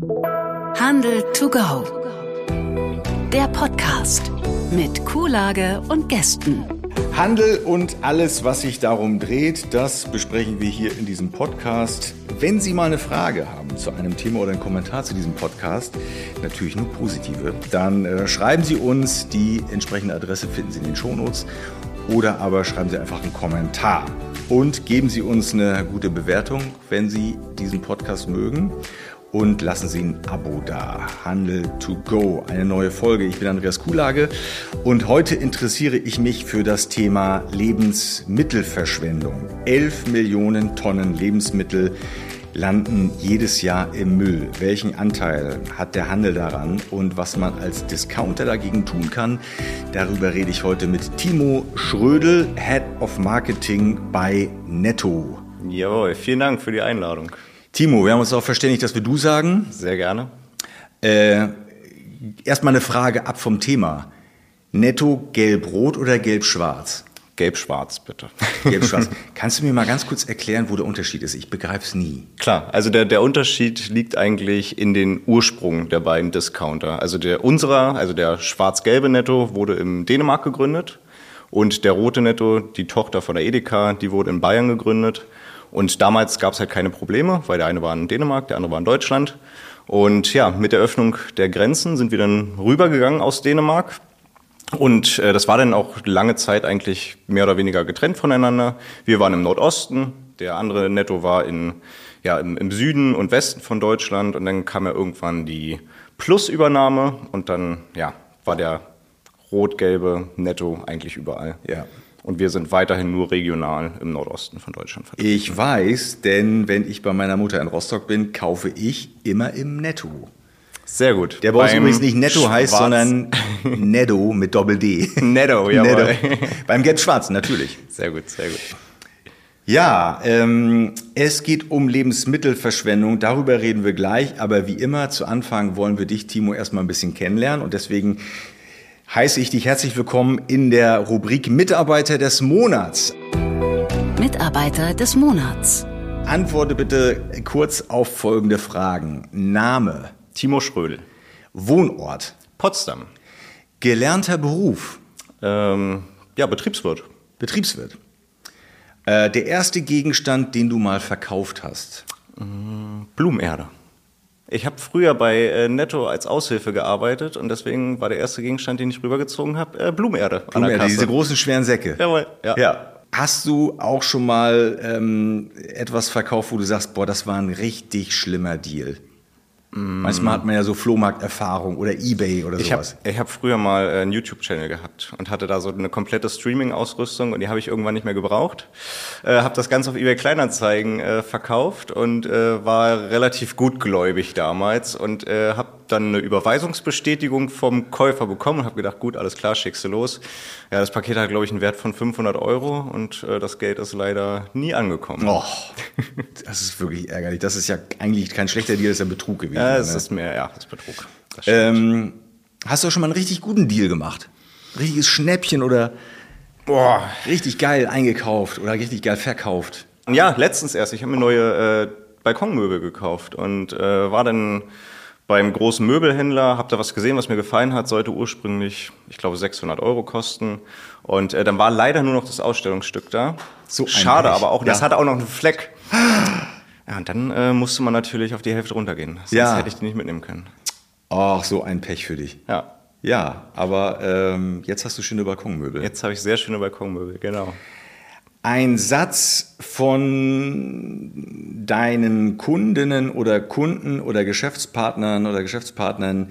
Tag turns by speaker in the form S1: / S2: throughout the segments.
S1: Handel to go. Der Podcast mit Kuhlage und Gästen.
S2: Handel und alles, was sich darum dreht, das besprechen wir hier in diesem Podcast. Wenn Sie mal eine Frage haben zu einem Thema oder einen Kommentar zu diesem Podcast, natürlich nur positive, dann äh, schreiben Sie uns. Die entsprechende Adresse finden Sie in den Shownotes. Oder aber schreiben Sie einfach einen Kommentar. Und geben Sie uns eine gute Bewertung, wenn Sie diesen Podcast mögen und lassen Sie ein Abo da. Handel to go, eine neue Folge. Ich bin Andreas Kuhlage und heute interessiere ich mich für das Thema Lebensmittelverschwendung. 11 Millionen Tonnen Lebensmittel landen jedes Jahr im Müll. Welchen Anteil hat der Handel daran und was man als Discounter dagegen tun kann? Darüber rede ich heute mit Timo Schrödel, Head of Marketing bei Netto.
S3: Jawohl, vielen Dank für die Einladung.
S2: Timo, wir haben uns auch verständigt, dass wir du sagen.
S3: Sehr gerne.
S2: Äh, Erstmal eine Frage ab vom Thema. Netto gelb-rot oder gelb-schwarz?
S3: Gelb-schwarz, bitte.
S2: Gelb-schwarz. Kannst du mir mal ganz kurz erklären, wo der Unterschied ist? Ich begreife es nie.
S3: Klar, also der, der Unterschied liegt eigentlich in den Ursprung der beiden Discounter. Also der unserer, also der schwarz-gelbe Netto, wurde in Dänemark gegründet und der rote Netto, die Tochter von der Edeka, die wurde in Bayern gegründet. Und damals gab es halt keine Probleme, weil der eine war in Dänemark, der andere war in Deutschland. Und ja, mit der Öffnung der Grenzen sind wir dann rübergegangen aus Dänemark. Und äh, das war dann auch lange Zeit eigentlich mehr oder weniger getrennt voneinander. Wir waren im Nordosten, der andere Netto war in, ja, im, im Süden und Westen von Deutschland. Und dann kam ja irgendwann die Plus-Übernahme und dann ja, war der rot-gelbe Netto eigentlich überall.
S2: Ja.
S3: Und wir sind weiterhin nur regional im Nordosten von Deutschland vertreten.
S2: Ich weiß, denn wenn ich bei meiner Mutter in Rostock bin, kaufe ich immer im Netto.
S3: Sehr gut.
S2: Der bei uns übrigens nicht Netto heißt,
S3: Schwarz-
S2: sondern Netto mit Doppel-D.
S3: Netto, jawohl.
S2: Netto. Beim Gelb-Schwarz, natürlich.
S3: Sehr gut, sehr gut.
S2: Ja, ähm, es geht um Lebensmittelverschwendung. Darüber reden wir gleich. Aber wie immer, zu Anfang wollen wir dich, Timo, erstmal ein bisschen kennenlernen. Und deswegen heiße ich dich herzlich willkommen in der Rubrik Mitarbeiter des Monats.
S1: Mitarbeiter des Monats.
S2: Antworte bitte kurz auf folgende Fragen. Name,
S3: Timo Schrödel.
S2: Wohnort,
S3: Potsdam.
S2: gelernter Beruf,
S3: Ähm, ja, Betriebswirt.
S2: Betriebswirt. Äh, der erste Gegenstand, den du mal verkauft hast.
S3: Blumenerde. Ich habe früher bei äh, Netto als Aushilfe gearbeitet und deswegen war der erste Gegenstand, den ich rübergezogen habe, äh, Blumenerde an der
S2: Blumenerde,
S3: Kasse.
S2: diese großen schweren Säcke.
S3: Jawohl, ja.
S2: Ja. Hast du auch schon mal ähm, etwas verkauft, wo du sagst, boah, das war ein richtig schlimmer Deal? Manchmal hat man ja so Flohmarkterfahrung oder Ebay oder
S3: Ich habe
S2: sowas.
S3: ich hab früher mal äh, einen YouTube-Channel gehabt und hatte da so eine komplette Streaming-Ausrüstung und die habe ich irgendwann nicht mehr gebraucht. Äh, habe das Ganze auf eBay Kleinanzeigen äh, verkauft und äh, war relativ gutgläubig damals und äh, habe dann eine Überweisungsbestätigung vom Käufer bekommen und habe gedacht, gut, alles klar, schickst du los. Ja, das Paket hat, glaube ich, einen Wert von 500 Euro und äh, das Geld ist leider nie angekommen.
S2: Oh, das ist wirklich ärgerlich. Das ist ja eigentlich kein schlechter Deal, das ist ja Betrug gewesen.
S3: Ja, es
S2: ne?
S3: ist mehr, ja, das ist Betrug. Das
S2: ähm, hast du auch schon mal einen richtig guten Deal gemacht? Richtiges Schnäppchen oder
S3: Boah,
S2: richtig geil eingekauft oder richtig geil verkauft?
S3: Ja, letztens erst. Ich habe mir neue äh, Balkonmöbel gekauft und äh, war dann beim großen Möbelhändler, habe da was gesehen, was mir gefallen hat, sollte ursprünglich, ich glaube, 600 Euro kosten. Und äh, dann war leider nur noch das Ausstellungsstück da.
S2: So
S3: Schade, aber auch, das
S2: Ja.
S3: hatte auch noch einen Fleck. Ja, und dann äh, musste man natürlich auf die Hälfte runtergehen. Sonst
S2: Ja.
S3: hätte ich die nicht mitnehmen können.
S2: Ach, so ein Pech für dich.
S3: Ja,
S2: Ja, aber ähm, jetzt hast du schöne Balkonmöbel.
S3: jetzt habe ich sehr schöne Balkonmöbel, genau.
S2: Ein Satz von deinen Kundinnen oder Kunden oder Geschäftspartnern oder Geschäftspartnern,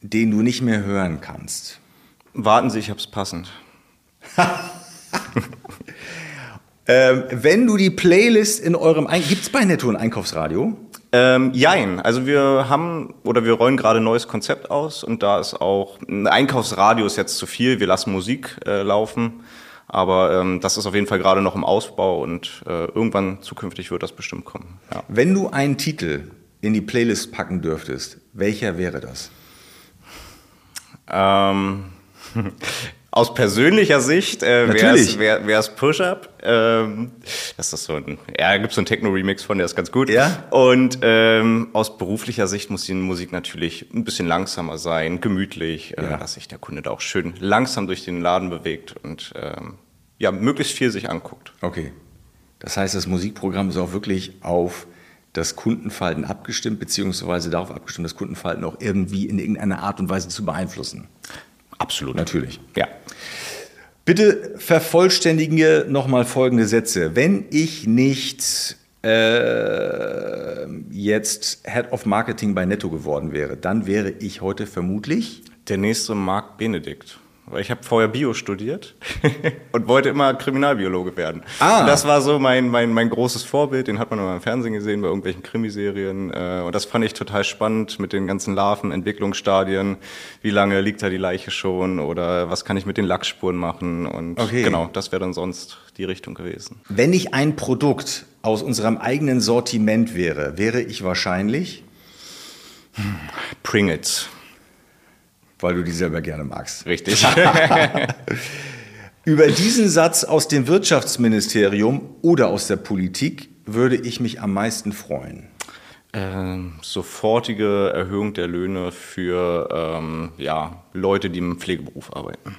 S2: den du nicht mehr hören kannst.
S3: Warten Sie, ich hab's passend.
S2: Ähm, wenn du die Playlist in eurem Ein gibt's bei Netto ein Einkaufsradio?
S3: Ähm, jein. Also wir haben oder wir rollen gerade ein neues Konzept aus und da ist auch ein Einkaufsradio ist jetzt zu viel. Wir lassen Musik äh, laufen, aber ähm, das ist auf jeden Fall gerade noch im Ausbau und äh, irgendwann zukünftig wird das bestimmt kommen. Ja.
S2: Wenn du einen Titel in die Playlist packen dürftest, welcher wäre das?
S3: Ähm, aus persönlicher Sicht äh, wäre es Push-Up. Ähm, das ist so ein, ja, da gibt es so einen Techno-Remix von, der ist ganz gut.
S2: Ja.
S3: Und ähm, aus beruflicher Sicht muss die Musik natürlich ein bisschen langsamer sein, gemütlich, äh,
S2: Ja.
S3: dass sich der Kunde da auch schön langsam durch den Laden bewegt und ähm, ja, möglichst viel sich anguckt.
S2: Okay. Das heißt, das Musikprogramm ist auch wirklich auf das Kundenverhalten abgestimmt, beziehungsweise darauf abgestimmt, das Kundenverhalten auch irgendwie in irgendeiner Art und Weise zu beeinflussen.
S3: Absolut.
S2: Natürlich.
S3: Ja.
S2: Bitte vervollständige nochmal folgende Sätze. Wenn ich nicht äh, jetzt Head of Marketing bei Netto geworden wäre, dann wäre ich heute vermutlich.
S3: Der nächste Marc Benedikt. Weil ich habe vorher Bio studiert und wollte immer Kriminalbiologe werden.
S2: Ah.
S3: Und das war so mein, mein, mein großes Vorbild. Den hat man immer im Fernsehen gesehen, bei irgendwelchen Krimiserien. Äh, Und das fand ich total spannend mit den ganzen Larven, Entwicklungsstadien. Wie lange liegt da die Leiche schon? Oder was kann ich mit den Lackspuren machen? Und
S2: Okay.
S3: genau, das wäre dann sonst die Richtung gewesen.
S2: Wenn ich ein Produkt aus unserem eigenen Sortiment wäre, wäre ich wahrscheinlich,
S3: Pringles.
S2: Weil du die selber gerne magst.
S3: Richtig.
S2: Über diesen Satz aus dem Wirtschaftsministerium oder aus der Politik würde ich mich am meisten freuen.
S3: Ähm, sofortige Erhöhung der Löhne für ähm, ja, Leute, die im Pflegeberuf arbeiten.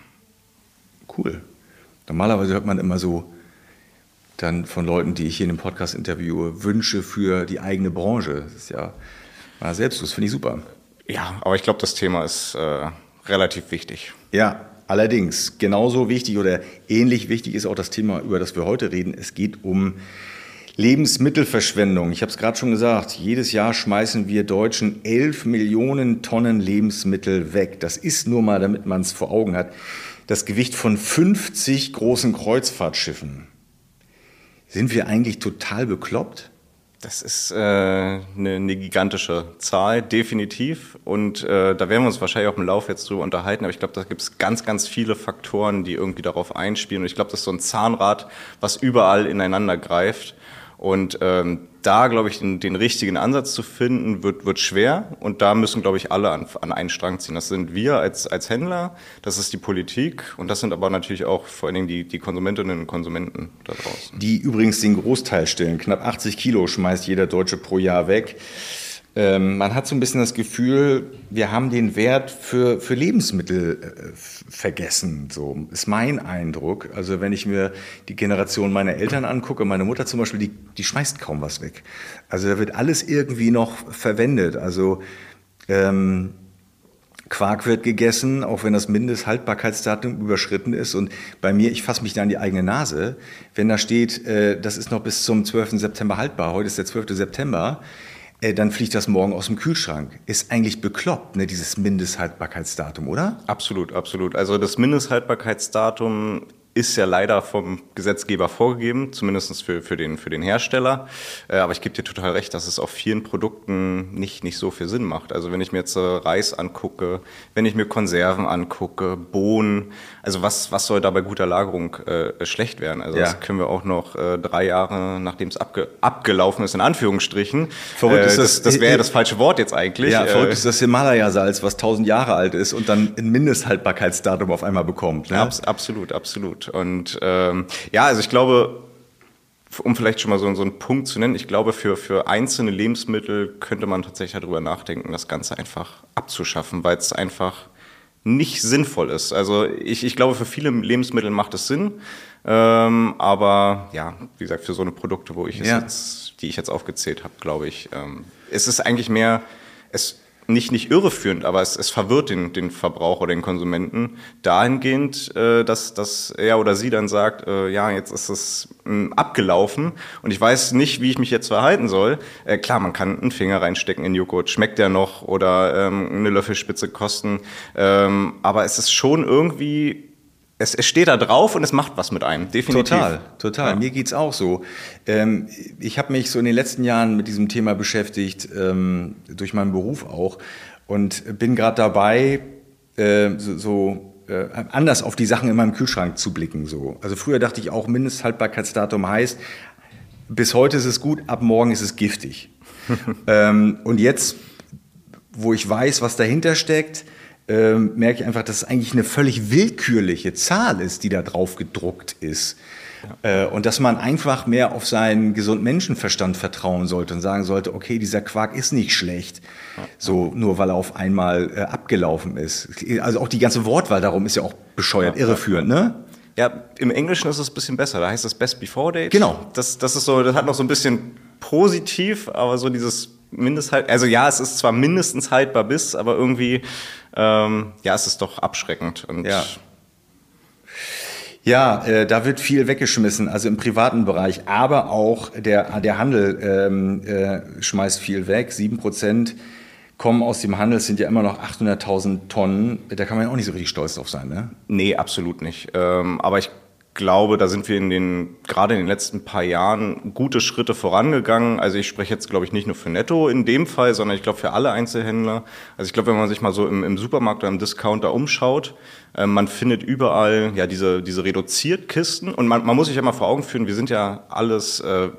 S2: Cool. Normalerweise hört man immer so dann von Leuten, die ich hier in dem Podcast interviewe, Wünsche für die eigene Branche. Das ist ja mal selbst, das finde ich super.
S3: Ja, aber ich glaube, das Thema ist äh, relativ wichtig.
S2: Ja, allerdings, genauso wichtig oder ähnlich wichtig ist auch das Thema, über das wir heute reden. Es geht um Lebensmittelverschwendung. Ich habe es gerade schon gesagt, jedes Jahr schmeißen wir Deutschen 11 Millionen Tonnen Lebensmittel weg. Das ist nur mal, damit man es vor Augen hat, das Gewicht von 50 großen Kreuzfahrtschiffen. Sind wir eigentlich total bekloppt?
S3: Das ist äh, eine, eine gigantische Zahl, definitiv. Und äh, da werden wir uns wahrscheinlich auch im Lauf jetzt drüber unterhalten. Aber ich glaube, da gibt es ganz, ganz viele Faktoren, die irgendwie darauf einspielen. Und ich glaube, das ist so ein Zahnrad, was überall ineinander greift. Und ähm, da, glaube ich, den, den richtigen Ansatz zu finden, wird, wird schwer. Und da müssen, glaube ich, alle an, an einen Strang ziehen. Das sind wir als, als Händler, das ist die Politik und das sind aber natürlich auch vor allen Dingen die, die Konsumentinnen und Konsumenten da draußen.
S2: die übrigens den Großteil stellen. Knapp 80 Kilo schmeißt jeder Deutsche pro Jahr weg. Ähm, man hat so ein bisschen das Gefühl, wir haben den Wert für, für Lebensmittel äh, vergessen. So ist mein Eindruck. Also wenn ich mir die Generation meiner Eltern angucke, meine Mutter zum Beispiel, die, die schmeißt kaum was weg. Also da wird alles irgendwie noch verwendet. Also ähm, Quark wird gegessen, auch wenn das Mindesthaltbarkeitsdatum überschritten ist. Und bei mir, ich fasse mich da an die eigene Nase, wenn da steht, äh, das ist noch bis zum 12. September haltbar, heute ist der 12. September, äh, dann fliegt das morgen aus dem Kühlschrank. Ist eigentlich bekloppt, ne, dieses Mindesthaltbarkeitsdatum, oder?
S3: Absolut, absolut. Also das Mindesthaltbarkeitsdatum ist ja leider vom Gesetzgeber vorgegeben, zumindest für, für, den, für den Hersteller. Äh, aber ich gebe dir total recht, dass es auf vielen Produkten nicht, nicht so viel Sinn macht. Also wenn ich mir jetzt äh, Reis angucke, wenn ich mir Konserven angucke, Bohnen, also was, was soll da bei guter Lagerung äh, schlecht werden? Also
S2: Ja.
S3: das können wir auch noch äh, drei Jahre, nachdem es abge abgelaufen ist, in Anführungsstrichen.
S2: Verrückt ist
S3: äh,
S2: das-
S3: das, das wäre ja das falsche Wort jetzt eigentlich.
S2: Ja,
S3: Äh,
S2: verrückt ist das Himalaya-Salz, was 1000 Jahre alt ist und dann ein Mindesthaltbarkeitsdatum auf einmal bekommt. Ne?
S3: Abs absolut, absolut. Und ähm, ja, also ich glaube, um vielleicht schon mal so, so einen Punkt zu nennen, ich glaube, für, für einzelne Lebensmittel könnte man tatsächlich darüber nachdenken, das Ganze einfach abzuschaffen, weil es einfach nicht sinnvoll ist. Also ich, ich glaube, für viele Lebensmittel macht es Sinn, ähm, aber ja, wie gesagt, für so eine Produkte, wo ich es
S2: Ja.
S3: jetzt, die ich jetzt aufgezählt habe, glaube ich, ähm, es ist eigentlich mehr, es nicht, nicht irreführend, aber es, es verwirrt den, den Verbraucher, den Konsumenten dahingehend, äh, dass, dass er oder sie dann sagt, äh, ja, jetzt ist es mh, abgelaufen und ich weiß nicht, wie ich mich jetzt verhalten soll. Äh, klar, man kann einen Finger reinstecken in Joghurt, schmeckt der noch oder ähm, eine Löffelspitze kosten, ähm, aber es ist schon irgendwie, es, es steht da drauf und es macht was mit einem, definitiv.
S2: Total, total.
S3: Ja.
S2: Mir geht's auch so. Ähm, ich habe mich so in den letzten Jahren mit diesem Thema beschäftigt, ähm, durch meinen Beruf auch, und bin gerade dabei, äh, so, so äh, anders auf die Sachen in meinem Kühlschrank zu blicken. So. Also früher dachte ich auch, Mindesthaltbarkeitsdatum heißt, bis heute ist es gut, ab morgen ist es giftig. ähm, und jetzt, wo ich weiß, was dahinter steckt, ähm, merke ich einfach, dass es eigentlich eine völlig willkürliche Zahl ist, die da drauf gedruckt ist. Ja. Äh, und dass man einfach mehr auf seinen gesunden Menschenverstand vertrauen sollte und sagen sollte, okay, dieser Quark ist nicht schlecht, ja. so nur weil er auf einmal äh, abgelaufen ist. Also auch die ganze Wortwahl darum ist ja auch bescheuert, ja. irreführend, ne?
S3: Ja, im Englischen ist es ein bisschen besser. Da heißt es Best Before Date.
S2: Genau.
S3: Das, das ist so, das hat noch so ein bisschen positiv, aber so dieses Mindesthalt, also ja, es ist zwar mindestens haltbar bis, aber irgendwie, ähm, ja, es ist doch abschreckend. Und
S2: ja. Ja, äh, da wird viel weggeschmissen, also im privaten Bereich, aber auch der, der Handel ähm, äh, schmeißt viel weg. Sieben Prozent kommen aus dem Handel, es sind ja immer noch 800.000 Tonnen. Da kann man ja auch nicht so richtig stolz drauf sein, ne?
S3: Nee, absolut nicht. Ähm, aber ich glaube, da sind wir in den, gerade in den letzten paar Jahren gute Schritte vorangegangen. Also ich spreche jetzt, glaube ich, nicht nur für Netto in dem Fall, sondern ich glaube für alle Einzelhändler. Also ich glaube, wenn man sich mal so im, im Supermarkt oder im Discounter umschaut, äh, man findet überall ja diese, diese Reduziertkisten und man, man muss sich ja mal vor Augen führen, wir sind ja alles äh,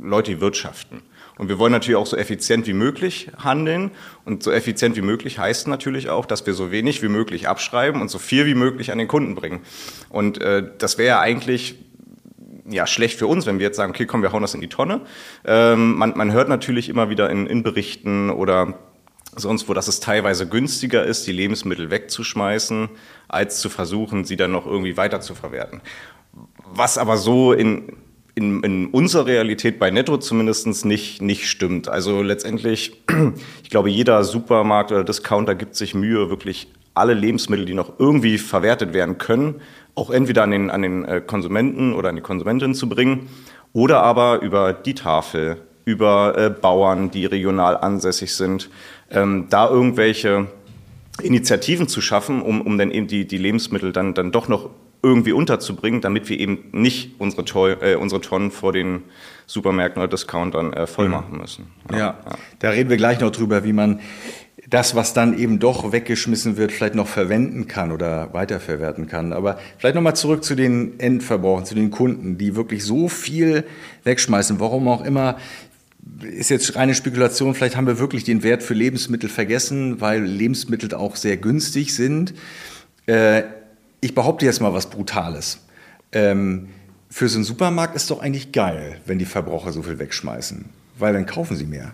S3: Leute, die wirtschaften. Und wir wollen natürlich auch so effizient wie möglich handeln. Und so effizient wie möglich heißt natürlich auch, dass wir so wenig wie möglich abschreiben und so viel wie möglich an den Kunden bringen. Und äh, das wäre ja eigentlich ja, schlecht für uns, wenn wir jetzt sagen, okay, komm, wir hauen das in die Tonne. Ähm, man, man hört natürlich immer wieder in, in Berichten oder sonst wo, dass es teilweise günstiger ist, die Lebensmittel wegzuschmeißen, als zu versuchen, sie dann noch irgendwie weiter zu verwerten. Was aber so in, in, in unserer Realität bei Netto zumindest nicht, nicht stimmt. Also letztendlich, ich glaube, jeder Supermarkt oder Discounter gibt sich Mühe, wirklich alle Lebensmittel, die noch irgendwie verwertet werden können, auch entweder an den, an den äh, Konsumenten oder an die Konsumentin zu bringen oder aber über die Tafel, über äh, Bauern, die regional ansässig sind, ähm, da irgendwelche Initiativen zu schaffen, um, um dann eben die, die Lebensmittel dann, dann doch noch irgendwie unterzubringen, damit wir eben nicht unsere, Toy, äh, unsere Tonnen vor den Supermärkten oder Discountern äh, voll mhm. machen müssen.
S2: Ja, ja, da reden wir gleich noch drüber, wie man das, was dann eben doch weggeschmissen wird, vielleicht noch verwenden kann oder weiterverwerten kann. Aber vielleicht nochmal zurück zu den Endverbrauchern, zu den Kunden, die wirklich so viel wegschmeißen, warum auch immer. Ist jetzt reine Spekulation, vielleicht haben wir wirklich den Wert für Lebensmittel vergessen, weil Lebensmittel auch sehr günstig sind. Äh, ich behaupte jetzt mal was Brutales. Ähm, für so einen Supermarkt ist doch eigentlich geil, wenn die Verbraucher so viel wegschmeißen, weil dann kaufen sie mehr.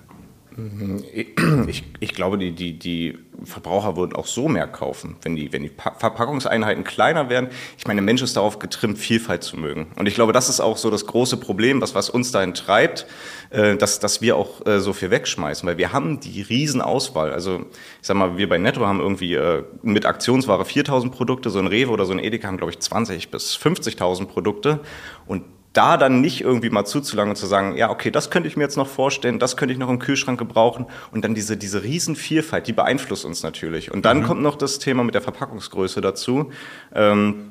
S3: Ich, ich glaube, die, die, die Verbraucher würden auch so mehr kaufen, wenn die, wenn die Verpackungseinheiten kleiner werden. Ich meine, der Mensch ist darauf getrimmt, Vielfalt zu mögen. Und ich glaube, das ist auch so das große Problem, was, was uns dahin treibt, äh, dass, dass wir auch äh, so viel wegschmeißen, weil wir haben die Riesenauswahl. Also ich sag mal, wir bei Netto haben irgendwie äh, mit Aktionsware 4000 Produkte, so ein Rewe oder so ein Edeka haben, glaube ich, 20 bis 50.000 Produkte. Und da dann nicht irgendwie mal zuzulangen und zu sagen, ja, okay, das könnte ich mir jetzt noch vorstellen, das könnte ich noch im Kühlschrank gebrauchen und dann diese, diese Riesenvielfalt, die beeinflusst uns natürlich. Und dann mhm. kommt noch das Thema mit der Verpackungsgröße dazu, ähm,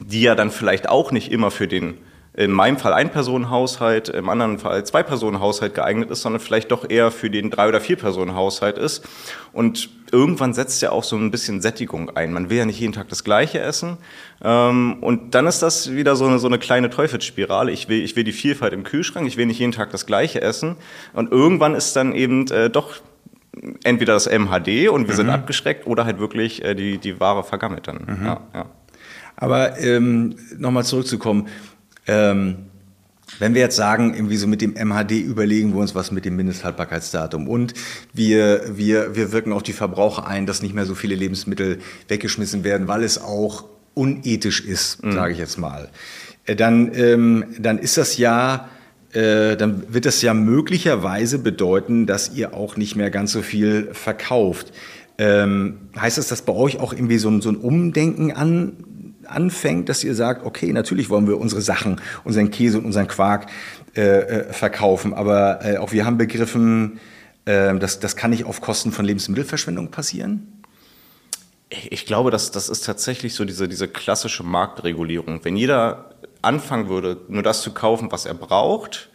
S3: die ja dann vielleicht auch nicht immer für den in meinem Fall Ein-Personen-Haushalt, im anderen Fall Zwei-Personen-Haushalt geeignet ist, sondern vielleicht doch eher für den Drei- oder Vier-Personen-Haushalt ist. Und irgendwann setzt ja auch so ein bisschen Sättigung ein. Man will ja nicht jeden Tag das Gleiche essen. Ähm, und dann ist das wieder so eine, so eine kleine Teufelsspirale. Ich will, ich will die Vielfalt im Kühlschrank, ich will nicht jeden Tag das Gleiche essen. Und irgendwann ist dann eben äh, doch entweder das MHD und wir mhm. sind abgeschreckt oder halt wirklich äh, die, die Ware vergammelt dann. Mhm. Ja, ja.
S2: Aber ähm, nochmal zurückzukommen, ähm, wenn wir jetzt sagen, irgendwie so mit dem MHD überlegen wir uns was mit dem Mindesthaltbarkeitsdatum und wir, wir, wir wirken auf die Verbraucher ein, dass nicht mehr so viele Lebensmittel weggeschmissen werden, weil es auch unethisch ist, mhm. sage ich jetzt mal, äh, dann, ähm, dann ist das ja, äh, dann wird das ja möglicherweise bedeuten, dass ihr auch nicht mehr ganz so viel verkauft. Ähm, heißt das, dass bei euch auch irgendwie so ein, so ein Umdenken an, anfängt, dass ihr sagt, okay, natürlich wollen wir unsere Sachen, unseren Käse und unseren Quark äh, äh, verkaufen, aber äh, auch wir haben begriffen, äh, dass das kann nicht auf Kosten von Lebensmittelverschwendung passieren?
S3: Ich glaube, dass das ist tatsächlich so diese, diese klassische Marktregulierung. Wenn jeder anfangen würde, nur das zu kaufen, was er braucht,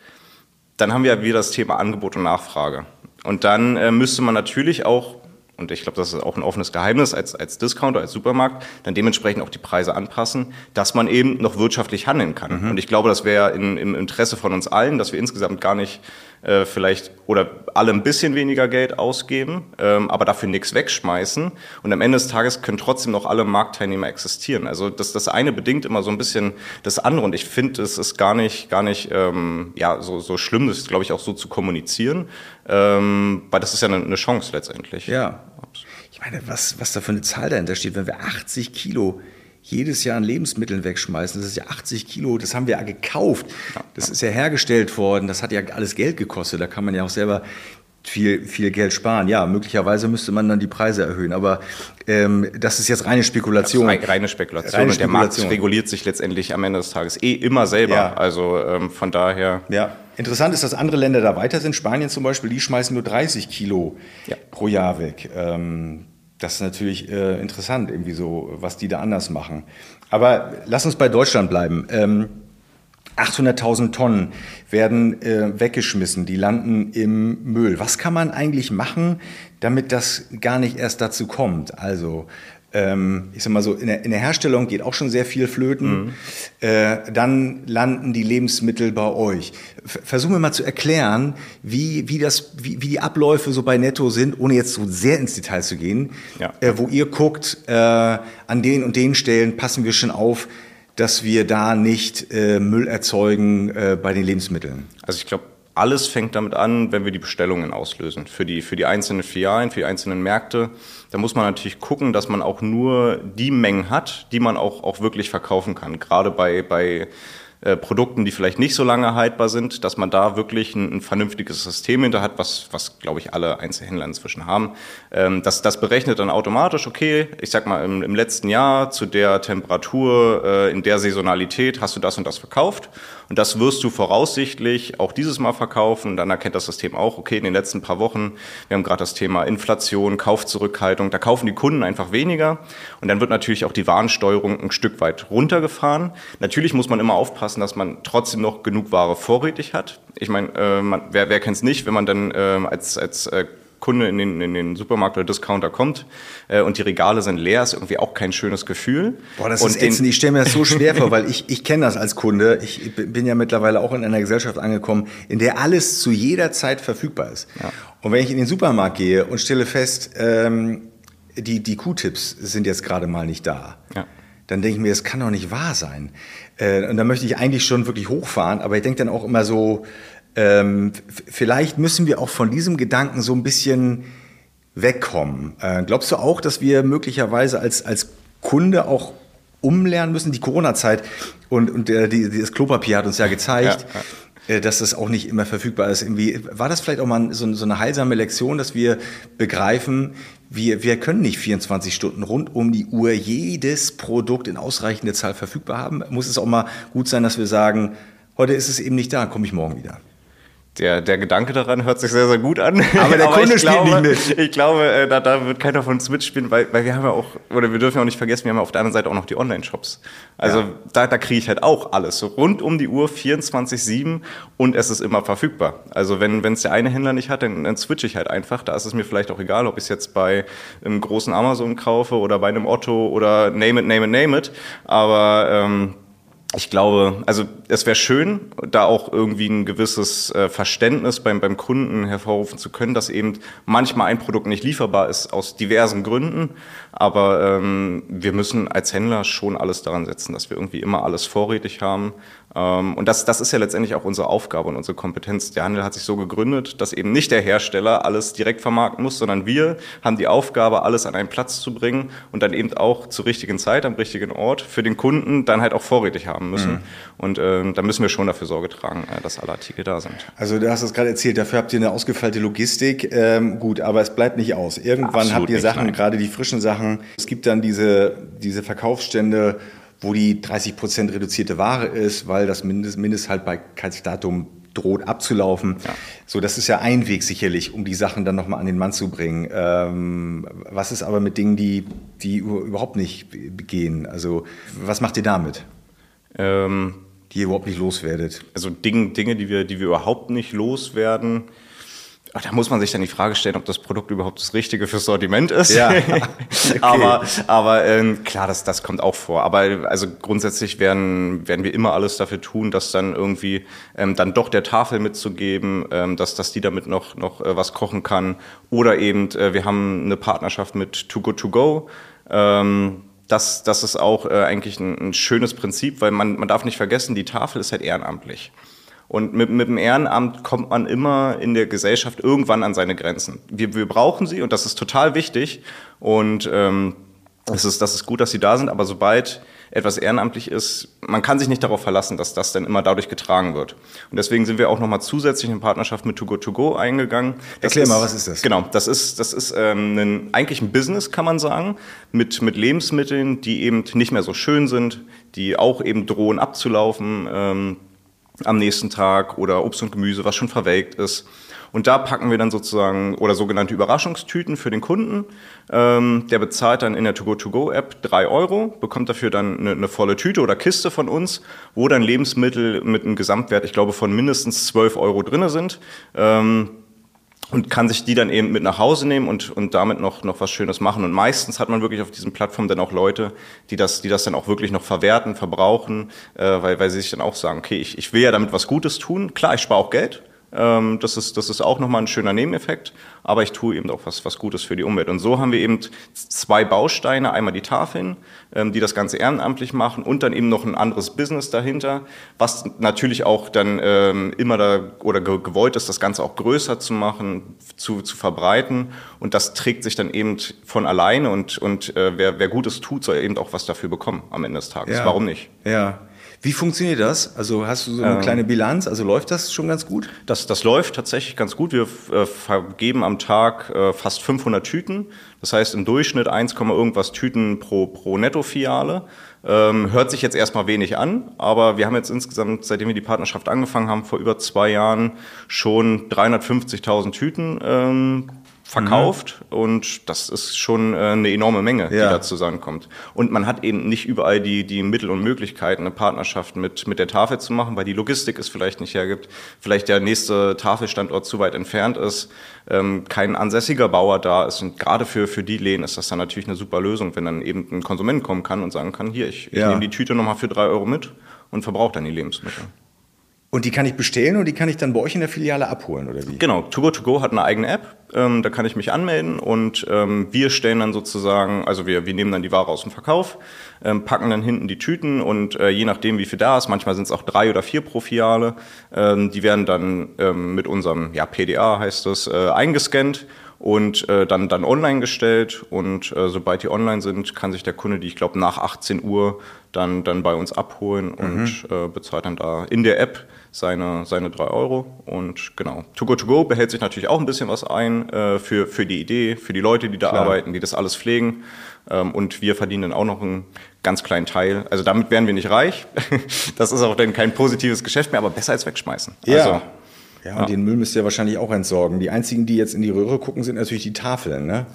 S3: dann haben wir wieder das Thema Angebot und Nachfrage. Und dann äh, müsste man natürlich auch und ich glaube, das ist auch ein offenes Geheimnis als, als Discounter, als Supermarkt, dann dementsprechend auch die Preise anpassen, dass man eben noch wirtschaftlich handeln kann. Mhm. Und ich glaube, das wäre im Interesse von uns allen, dass wir insgesamt gar nicht äh, vielleicht oder alle ein bisschen weniger Geld ausgeben, ähm, aber dafür nichts wegschmeißen. Und am Ende des Tages können trotzdem noch alle Marktteilnehmer existieren. Also das, das eine bedingt immer so ein bisschen das andere. Und ich finde, es ist gar nicht, gar nicht ähm, ja, so, so schlimm, das glaube ich auch so zu kommunizieren, ähm, weil das ist ja eine, eine Chance letztendlich.
S2: Ja. Ich meine, was, was da für eine Zahl dahinter steht, wenn wir 80 Kilo jedes Jahr an Lebensmitteln wegschmeißen. Das ist ja 80 Kilo, das haben wir ja gekauft. Das ist ja hergestellt worden, das hat ja alles Geld gekostet. Da kann man ja auch selber viel, viel Geld sparen. Ja, möglicherweise müsste man dann die Preise erhöhen, aber ähm, das ist jetzt reine Spekulation.
S3: Reine, reine Spekulation. Reine und der Markt reguliert sich letztendlich am Ende des Tages eh immer selber. Ja. Also ähm, von daher.
S2: Ja. Interessant ist, dass andere Länder da weiter sind. Spanien zum Beispiel, die schmeißen nur 30 Kilo ja. pro Jahr weg. Ähm, das ist natürlich äh, interessant, irgendwie so, was die da anders machen. Aber lass uns bei Deutschland bleiben. Ähm, 800.000 Tonnen werden äh, weggeschmissen, die landen im Müll. Was kann man eigentlich machen, damit das gar nicht erst dazu kommt? Also ich sag mal so, in der, in der, Herstellung geht auch schon sehr viel flöten. Mhm. Äh, dann landen die Lebensmittel bei euch. Versuchen wir mal zu erklären, wie, wie, das, wie, wie die Abläufe so bei Netto sind, ohne jetzt so sehr ins Detail zu gehen. Ja. Äh, wo ihr guckt, äh, an den und den Stellen passen wir schon auf, dass wir da nicht äh, Müll erzeugen äh, bei den Lebensmitteln.
S3: Also ich glaube, alles fängt damit an, wenn wir die Bestellungen auslösen für die, für die einzelnen Filialen, für die einzelnen Märkte. Da muss man natürlich gucken, dass man auch nur die Mengen hat, die man auch, auch wirklich verkaufen kann. Gerade bei, bei äh, Produkten, die vielleicht nicht so lange haltbar sind, dass man da wirklich ein, ein vernünftiges System hinter hat, was, was glaube ich, alle Einzelhändler inzwischen haben. Ähm, das, das berechnet dann automatisch, okay, ich sag mal, im, im letzten Jahr zu der Temperatur, äh, in der Saisonalität hast du das und das verkauft. Und das wirst du voraussichtlich auch dieses Mal verkaufen. Und dann erkennt das System auch, okay, in den letzten paar Wochen, wir haben gerade das Thema Inflation, Kaufzurückhaltung, da kaufen die Kunden einfach weniger. Und dann wird natürlich auch die Warensteuerung ein Stück weit runtergefahren. Natürlich muss man immer aufpassen, dass man trotzdem noch genug Ware vorrätig hat. Ich meine, äh, man, wer, wer kennt es nicht, wenn man dann äh, als, als äh, Kunde in den, in den Supermarkt oder Discounter kommt äh, und die Regale sind leer, ist irgendwie auch kein schönes Gefühl.
S2: Boah, das
S3: und
S2: ist ätzend. Ich stelle mir das so schwer vor, weil ich, ich kenne das als Kunde. Ich bin ja mittlerweile auch in einer Gesellschaft angekommen, in der alles zu jeder Zeit verfügbar ist. Ja. Und wenn ich in den Supermarkt gehe und stelle fest, ähm, die, die Q-Tips sind jetzt gerade mal nicht da. Ja dann denke ich mir, das kann doch nicht wahr sein. Äh, und da möchte ich eigentlich schon wirklich hochfahren, aber ich denke dann auch immer so, ähm, vielleicht müssen wir auch von diesem Gedanken so ein bisschen wegkommen. Äh, glaubst du auch, dass wir möglicherweise als, als Kunde auch umlernen müssen? Die Corona-Zeit und, und der, die, das Klopapier hat uns ja gezeigt, ja, ja. Äh, dass das auch nicht immer verfügbar ist. Irgendwie, war das vielleicht auch mal so, so eine heilsame Lektion, dass wir begreifen, wir, wir können nicht 24 Stunden rund um die Uhr jedes Produkt in ausreichender Zahl verfügbar haben? Muss es auch mal gut sein, dass wir sagen, heute ist es eben nicht da, komme ich morgen wieder?
S3: Der, der Gedanke daran hört sich sehr, sehr gut an.
S2: Aber der Kunde spielt glaube, nicht
S3: mit. Ich glaube, äh, da, da wird keiner von uns mitspielen, weil, weil wir haben ja auch, oder wir dürfen ja auch nicht vergessen, wir haben ja auf der anderen Seite auch noch die Online-Shops. Also ja. da, da kriege ich halt auch alles. So rund um die Uhr 24-7 und es ist immer verfügbar. Also wenn es der eine Händler nicht hat, dann, dann switche ich halt einfach. Da ist es mir vielleicht auch egal, ob ich es jetzt bei einem großen Amazon kaufe oder bei einem Otto oder name it, name it, name it. Aber ähm, ich glaube, also es wäre schön, da auch irgendwie ein gewisses äh, Verständnis beim, beim Kunden hervorrufen zu können, dass eben manchmal ein Produkt nicht lieferbar ist aus diversen Gründen. Aber ähm, wir müssen als Händler schon alles daran setzen, dass wir irgendwie immer alles vorrätig haben. Ähm, und das, das ist ja letztendlich auch unsere Aufgabe und unsere Kompetenz. Der Handel hat sich so gegründet, dass eben nicht der Hersteller alles direkt vermarkten muss, sondern wir haben die Aufgabe, alles an einen Platz zu bringen und dann eben auch zur richtigen Zeit, am richtigen Ort für den Kunden dann halt auch vorrätig haben müssen. Mhm. Und äh, da müssen wir schon dafür Sorge tragen, äh, dass alle Artikel da sind.
S2: Also du hast es gerade erzählt, dafür habt ihr eine ausgefeilte Logistik. Ähm, gut, aber es bleibt nicht aus. Irgendwann Absolut habt ihr Sachen, nein. gerade die frischen Sachen. Es gibt dann diese, diese Verkaufsstände, wo die 30 Prozent reduzierte Ware ist, weil das Mindest, Mindesthaltbarkeitsdatum droht abzulaufen. Ja. So, das ist ja ein Weg sicherlich, um die Sachen dann nochmal an den Mann zu bringen. Ähm, was ist aber mit Dingen, die, die überhaupt nicht gehen? Also, was macht ihr damit? Ähm, die ihr überhaupt nicht loswerdet?
S3: Also Dinge, Dinge die, wir, die wir überhaupt nicht loswerden. Da muss man sich dann die Frage stellen, ob das Produkt überhaupt das Richtige fürs Sortiment ist.
S2: Ja.
S3: Okay. aber aber ähm, klar, das, das kommt auch vor. Aber also grundsätzlich werden, werden wir immer alles dafür tun, dass dann irgendwie ähm, dann doch der Tafel mitzugeben, ähm, dass, dass die damit noch, noch äh, was kochen kann. Oder eben, äh, wir haben eine Partnerschaft mit Too Good To Go. Ähm, das, das ist auch äh, eigentlich ein, ein schönes Prinzip, weil man, man darf nicht vergessen, die Tafel ist halt ehrenamtlich. Und mit, mit dem Ehrenamt kommt man immer in der Gesellschaft irgendwann an seine Grenzen. Wir, wir brauchen sie und das ist total wichtig. Und ähm, das, ist, das ist gut, dass sie da sind, aber sobald etwas ehrenamtlich ist, man kann sich nicht darauf verlassen, dass das dann immer dadurch getragen wird. Und deswegen sind wir auch nochmal zusätzlich in Partnerschaft mit Too Good To Go eingegangen.
S2: Das Erklär ist, mal, was ist das?
S3: Genau, das ist, das ist ähm, ein, eigentlich ein Business, kann man sagen, mit, mit Lebensmitteln, die eben nicht mehr so schön sind, die auch eben drohen abzulaufen. Ähm, am nächsten Tag oder Obst und Gemüse, was schon verwelkt ist. Und da packen wir dann sozusagen oder sogenannte Überraschungstüten für den Kunden. Ähm, der bezahlt dann in der To-Go-To-Go-App drei Euro, bekommt dafür dann eine, eine, volle Tüte oder Kiste von uns, wo dann Lebensmittel mit einem Gesamtwert, ich glaube, von mindestens zwölf Euro drinne sind. Ähm, und kann sich die dann eben mit nach Hause nehmen und, und damit noch, noch was Schönes machen. Und meistens hat man wirklich auf diesen Plattformen dann auch Leute, die das, die das dann auch wirklich noch verwerten, verbrauchen, äh, weil, weil sie sich dann auch sagen, okay, ich, ich will ja damit was Gutes tun. Klar, ich spare auch Geld, ähm, das, ist, das ist auch nochmal ein schöner Nebeneffekt, aber ich tue eben auch was, was Gutes für die Umwelt. Und so haben wir eben zwei Bausteine, einmal die Tafeln, ähm, die das Ganze ehrenamtlich machen und dann eben noch ein anderes Business dahinter, was natürlich auch dann ähm, immer da oder gewollt ist, das Ganze auch größer zu machen, zu, zu verbreiten und das trägt sich dann eben von alleine und, und äh, wer, wer Gutes tut, soll eben auch was dafür bekommen am Ende des Tages.
S2: Ja.
S3: Warum nicht?
S2: Ja. Wie funktioniert das? Also hast du so eine ähm, kleine Bilanz? Also läuft das schon ganz gut?
S3: Das, das läuft tatsächlich ganz gut. Wir äh, vergeben am Tag äh, fast 500 Tüten. Das heißt im Durchschnitt 1, irgendwas Tüten pro, pro Netto-Filiale. Ähm, hört sich jetzt erstmal wenig an, aber wir haben jetzt insgesamt, seitdem wir die Partnerschaft angefangen haben, vor über zwei Jahren schon 350.000 Tüten ähm, verkauft mhm. und das ist schon äh, eine enorme Menge, ja. die da zusammenkommt. Und man hat eben nicht überall die, die Mittel und Möglichkeiten, eine Partnerschaft mit, mit der Tafel zu machen, weil die Logistik es vielleicht nicht hergibt, vielleicht der nächste Tafelstandort zu weit entfernt ist, ähm, kein ansässiger Bauer da ist. Und gerade für, für die Läden ist das dann natürlich eine super Lösung, wenn dann eben ein Konsument kommen kann und sagen kann, hier, ich, ich ja. nehme die Tüte nochmal für drei Euro mit und verbrauche dann die Lebensmittel.
S2: Und die kann ich bestellen und die kann ich dann bei euch in der Filiale abholen, oder wie?
S3: Genau, To To Go hat eine eigene App, ähm, da kann ich mich anmelden und ähm, wir stellen dann sozusagen, also wir, wir nehmen dann die Ware aus dem Verkauf, ähm, packen dann hinten die Tüten und äh, je nachdem, wie viel da ist, manchmal sind es auch drei oder vier pro Filiale, ähm, die werden dann ähm, mit unserem ja, PDA heißt das, äh, eingescannt und äh, dann, dann online gestellt. Und äh, sobald die online sind, kann sich der Kunde die, ich glaube, nach 18 Uhr dann, dann bei uns abholen und mhm. äh, bezahlt dann da in der App seine, seine drei Euro. Und genau, To Go To Go behält sich natürlich auch ein bisschen was ein äh, für, für die Idee, für die Leute, die da Klar. arbeiten, die das alles pflegen. Ähm, und wir verdienen dann auch noch einen ganz kleinen Teil. Also damit werden wir nicht reich. das ist auch dann kein positives Geschäft mehr, aber besser als wegschmeißen.
S2: Ja.
S3: Also,
S2: ja, und ja. den Müll müsst ihr wahrscheinlich auch entsorgen. Die einzigen, die jetzt in die Röhre gucken, sind natürlich die Tafeln. Ne?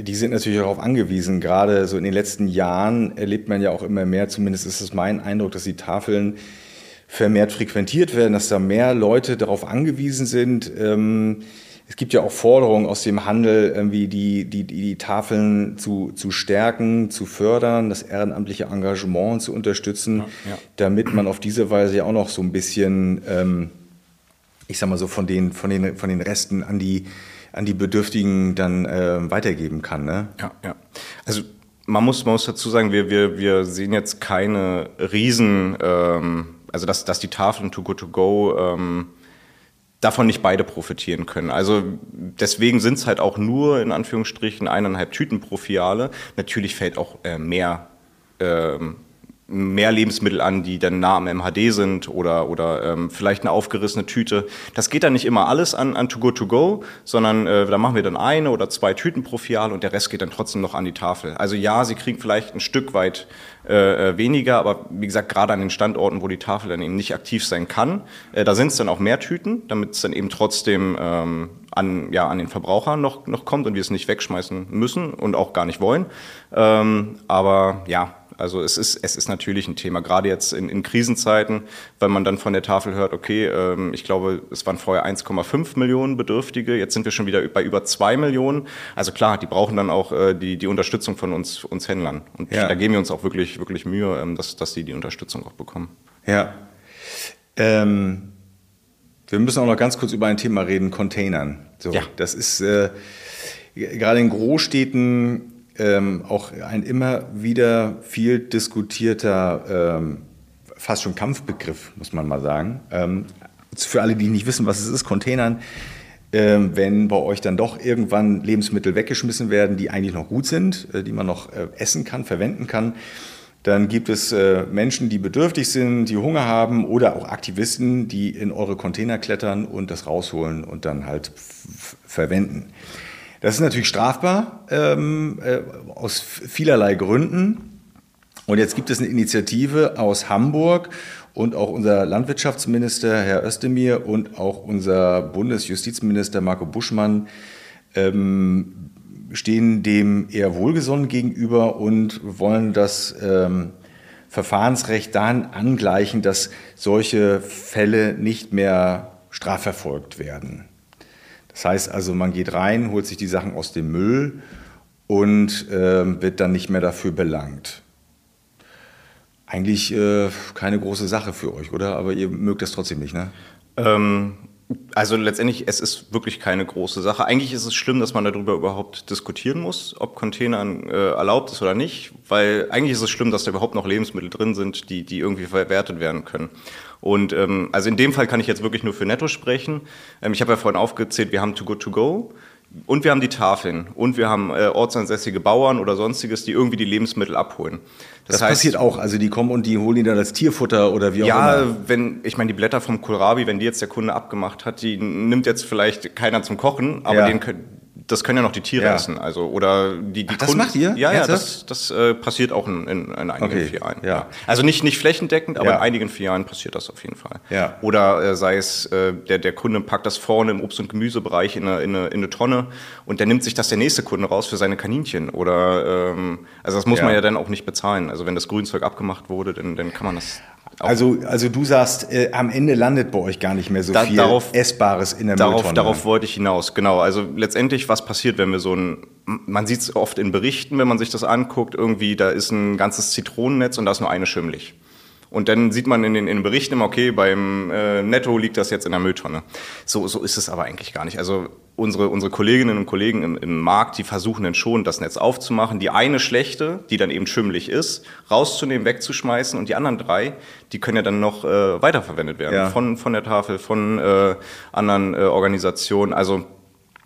S2: Die sind natürlich darauf angewiesen. Gerade so in den letzten Jahren erlebt man ja auch immer mehr, zumindest ist es mein Eindruck, dass die Tafeln vermehrt frequentiert werden, dass da mehr Leute darauf angewiesen sind. Ähm, es gibt ja auch Forderungen aus dem Handel, irgendwie die, die, die Tafeln zu, zu stärken, zu fördern, das ehrenamtliche Engagement zu unterstützen, ja, ja. damit man auf diese Weise ja auch noch so ein bisschen ähm, ich sag mal so, von den, von den, von den Resten an die, an die Bedürftigen dann äh, weitergeben kann. Ne?
S3: Ja, ja. Also man muss, man muss dazu sagen, wir, wir, wir sehen jetzt keine Riesen, ähm, also dass, dass die Tafeln To Go To Go ähm, davon nicht beide profitieren können. Also deswegen sind es halt auch nur in Anführungsstrichen eineinhalb Tüten pro Filiale. Natürlich fällt auch äh, mehr ähm, mehr Lebensmittel an, die dann nah am MHD sind oder, oder ähm, vielleicht eine aufgerissene Tüte. Das geht dann nicht immer alles an, an To Go To Go, sondern äh, da machen wir dann eine oder zwei Tüten pro Filiale und der Rest geht dann trotzdem noch an die Tafel. Also ja, sie kriegen vielleicht ein Stück weit äh, äh weniger, aber wie gesagt, gerade an den Standorten, wo die Tafel dann eben nicht aktiv sein kann, äh, da sind es dann auch mehr Tüten, damit es dann eben trotzdem ähm, an, ja, an den Verbraucher noch, noch kommt und wir es nicht wegschmeißen müssen und auch gar nicht wollen. Ähm, aber ja, Also es ist, es ist natürlich ein Thema, gerade jetzt in, in Krisenzeiten, wenn man dann von der Tafel hört, okay, ähm, ich glaube, es waren vorher 1,5 Millionen Bedürftige, jetzt sind wir schon wieder bei über 2 Millionen. Also klar, die brauchen dann auch äh, die, die Unterstützung von uns, uns Händlern. Und ja. da geben wir uns auch wirklich, wirklich Mühe, ähm, dass, dass die die Unterstützung auch bekommen.
S2: Ja. Ähm, wir müssen auch noch ganz kurz über ein Thema reden, Containern. So, ja. Das ist äh, gerade in Großstädten ähm, auch ein immer wieder viel diskutierter, ähm, fast schon Kampfbegriff, muss man mal sagen. Ähm, für alle, die nicht wissen, was es ist, Containern, ähm, wenn bei euch dann doch irgendwann Lebensmittel weggeschmissen werden, die eigentlich noch gut sind, äh, die man noch äh, essen kann, verwenden kann, dann gibt es äh, Menschen, die bedürftig sind, die Hunger haben oder auch Aktivisten, die in eure Container klettern und das rausholen und dann halt verwenden. Das ist natürlich strafbar ähm, äh, aus vielerlei Gründen. Und jetzt gibt es eine Initiative aus Hamburg und auch unser Landwirtschaftsminister Herr Özdemir und auch unser Bundesjustizminister Marco Buschmann ähm, stehen dem eher wohlgesonnen gegenüber und wollen das ähm, Verfahrensrecht dahin angleichen, dass solche Fälle nicht mehr strafverfolgt werden. Das heißt also, man geht rein, holt sich die Sachen aus dem Müll und äh, wird dann nicht mehr dafür belangt. Eigentlich äh, keine große Sache für euch, oder? Aber ihr mögt das trotzdem nicht, ne?
S3: Ähm, also letztendlich, es ist wirklich keine große Sache. Eigentlich ist es schlimm, dass man darüber überhaupt diskutieren muss, ob Containern äh, erlaubt ist oder nicht, weil eigentlich ist es schlimm, dass da überhaupt noch Lebensmittel drin sind, die, die irgendwie verwertet werden können. Und ähm, also in dem Fall kann ich jetzt wirklich nur für Netto sprechen. Ähm, ich habe ja vorhin aufgezählt, wir haben Too Good To Go. Und wir haben die Tafeln und wir haben äh, ortsansässige Bauern oder sonstiges, die irgendwie die Lebensmittel abholen.
S2: Das, das heißt, passiert auch. Also die kommen und die holen die dann das Tierfutter oder wie auch
S3: ja,
S2: immer.
S3: Ja, wenn ich meine die Blätter vom Kohlrabi, wenn die jetzt der Kunde abgemacht hat, die nimmt jetzt vielleicht keiner zum Kochen, aber ja. den das können ja noch die Tiere ja. essen. Also, oder die, die
S2: Ach, das macht ihr?
S3: Ja, ja, das, das äh, passiert auch in, in, in einigen okay. Filialen. Ja. Also nicht, nicht flächendeckend, aber ja. in einigen Filialen passiert das auf jeden Fall. Ja. Oder äh, sei es, äh, der, der Kunde packt das vorne im Obst- und Gemüsebereich in eine, in, eine, in eine Tonne und der nimmt sich das der nächste Kunde raus für seine Kaninchen. Oder ähm, also das muss man ja dann auch nicht bezahlen. Also wenn das Grünzeug abgemacht wurde, dann, dann kann man das
S2: also, also du sagst, äh, am Ende landet bei euch gar nicht mehr so da, viel darauf, Essbares in der
S3: darauf,
S2: Mülltonne.
S3: Darauf wollte ich hinaus, genau. Also letztendlich, was passiert, wenn wir so ein, man sieht es oft in Berichten, wenn man sich das anguckt, irgendwie, da ist ein ganzes Zitronennetz und da ist nur eine schimmelig. Und dann sieht man in den, in den Berichten immer, okay, beim äh, Netto liegt das jetzt in der Mülltonne. So, so ist es aber eigentlich gar nicht. Also unsere, unsere Kolleginnen und Kollegen im, im Markt, die versuchen dann schon, das Netz aufzumachen, die eine schlechte, die dann eben schimmelig ist, rauszunehmen, wegzuschmeißen und die anderen drei, die können ja dann noch äh, weiterverwendet werden ja. von, von der Tafel, von äh, anderen äh, Organisationen. Also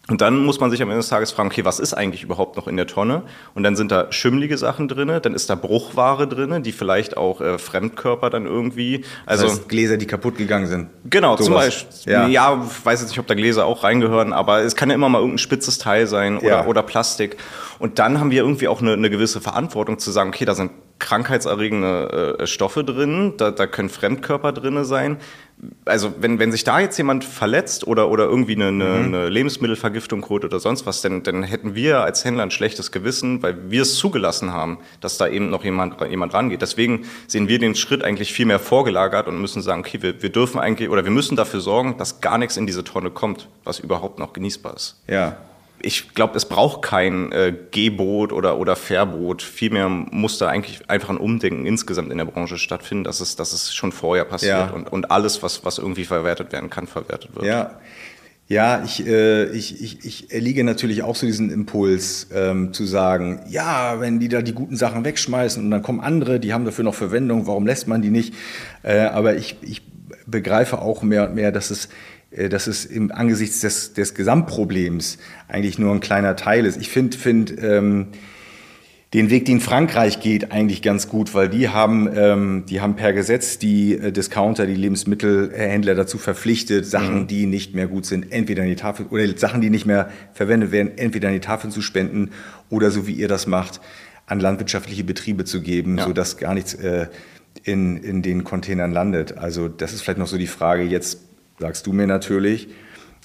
S3: und dann muss man sich am Ende des Tages fragen, okay, was ist eigentlich überhaupt noch in der Tonne? Und dann sind da schimmelige Sachen drinne, dann ist da Bruchware drinne, die vielleicht auch äh, Fremdkörper dann irgendwie,
S2: also das heißt, Gläser, die kaputt gegangen sind.
S3: Genau, sowas. zum Beispiel. Ja. ja, weiß jetzt nicht, ob da Gläser auch reingehören, aber es kann ja immer mal irgendein spitzes Teil sein oder, ja. oder Plastik. Und dann haben wir irgendwie auch eine, eine gewisse Verantwortung zu sagen, okay, da sind krankheitserregende äh, Stoffe drin, da, da können Fremdkörper drinne sein. Also wenn, wenn sich da jetzt jemand verletzt oder, oder irgendwie eine, eine, mhm. eine Lebensmittelvergiftung holt oder sonst was, dann, dann hätten wir als Händler ein schlechtes Gewissen, weil wir es zugelassen haben, dass da eben noch jemand, jemand rangeht. Deswegen sehen wir den Schritt eigentlich viel mehr vorgelagert und müssen sagen, okay, wir, wir dürfen eigentlich oder wir müssen dafür sorgen, dass gar nichts in diese Tonne kommt, was überhaupt noch genießbar ist.
S2: Ja,
S3: ich glaube, es braucht kein äh, Gebot oder, oder Verbot. Vielmehr muss da eigentlich einfach ein Umdenken insgesamt in der Branche stattfinden, dass es, dass es schon vorher passiert ja. und, und alles, was, was irgendwie verwertet werden kann, verwertet wird.
S2: Ja. Ja, ich, äh, ich, ich, ich erliege natürlich auch so diesen Impuls ähm, zu sagen, ja, wenn die da die guten Sachen wegschmeißen und dann kommen andere, die haben dafür noch Verwendung, warum lässt man die nicht? Äh, aber ich, ich begreife auch mehr und mehr, dass es dass es im angesichts des, des Gesamtproblems eigentlich nur ein kleiner Teil ist. Ich finde find, ähm, den Weg, den Frankreich geht, eigentlich ganz gut, weil die haben, ähm, die haben per Gesetz die äh, Discounter, die Lebensmittelhändler dazu verpflichtet, Sachen, mhm. die nicht mehr gut sind, entweder in die Tafel oder Sachen, die nicht mehr verwendet werden, entweder in die Tafel zu spenden oder so wie ihr das macht, an landwirtschaftliche Betriebe zu geben, ja. sodass gar nichts äh, in, in den Containern landet. Also das ist vielleicht noch so die Frage jetzt sagst du mir natürlich.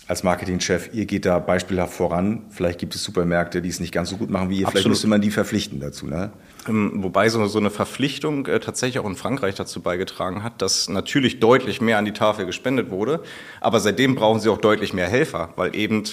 S2: als Marketingchef, ihr geht da beispielhaft voran. Vielleicht gibt es Supermärkte, die es nicht ganz so gut machen wie ihr. Absolut. Vielleicht müsste man die verpflichten dazu. Ne?
S3: Ähm, wobei so, so eine Verpflichtung äh, tatsächlich auch in Frankreich dazu beigetragen hat, dass natürlich deutlich mehr an die Tafel gespendet wurde. Aber seitdem brauchen sie auch deutlich mehr Helfer, weil eben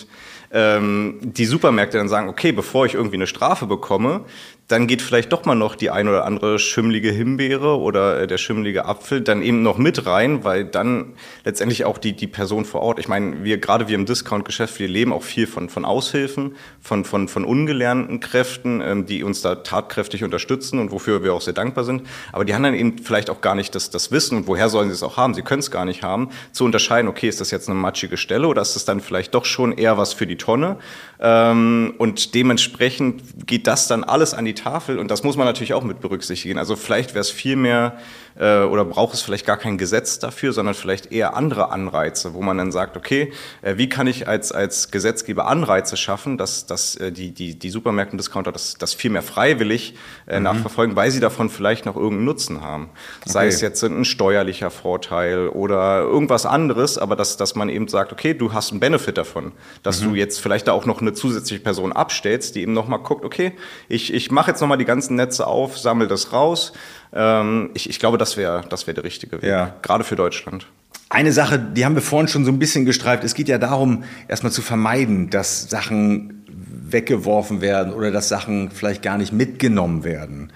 S3: ähm, die Supermärkte dann sagen, okay, bevor ich irgendwie eine Strafe bekomme, dann geht vielleicht doch mal noch die ein oder andere schimmlige Himbeere oder äh, der schimmlige Apfel dann eben noch mit rein, weil dann letztendlich auch die, die Person vor Ort, ich meine, wir gerade wir im Discount-Geschäft, wir leben auch viel von, von Aushilfen, von, von, von ungelernten Kräften, ähm, die uns da tatkräftig unterstützen und wofür wir auch sehr dankbar sind. Aber die haben dann eben vielleicht auch gar nicht das, das Wissen und woher sollen sie es auch haben? Sie können es gar nicht haben, zu unterscheiden, okay, ist das jetzt eine matschige Stelle oder ist das dann vielleicht doch schon eher was für die Tonne? Ähm, und dementsprechend geht das dann alles an die Tafel und das muss man natürlich auch mit berücksichtigen. Also vielleicht wäre es viel mehr äh, oder braucht es vielleicht gar kein Gesetz dafür, sondern vielleicht eher andere Anreize, wo man dann sagt, okay, äh, wie kann ich als, als Gesetzgeber Anreize schaffen, dass, dass äh, die, die, die Supermärkte und Discounter das, das viel mehr freiwillig äh, mhm. nachverfolgen, weil sie davon vielleicht noch irgendeinen Nutzen haben. Sei okay. es jetzt ein steuerlicher Vorteil oder irgendwas anderes, aber dass, dass man eben sagt, okay, du hast einen Benefit davon, dass mhm. du jetzt vielleicht da auch noch eine zusätzliche Person abstellst, die eben nochmal guckt, okay, ich, ich mache jetzt nochmal die ganzen Netze auf, sammle das raus. Ähm, ich, ich glaube, das wäre das wär der richtige Weg, ja. gerade für Deutschland.
S2: Eine Sache, die haben wir vorhin schon so ein bisschen gestreift. Es geht ja darum, erstmal zu vermeiden, dass Sachen weggeworfen werden oder dass Sachen vielleicht gar nicht mitgenommen werden.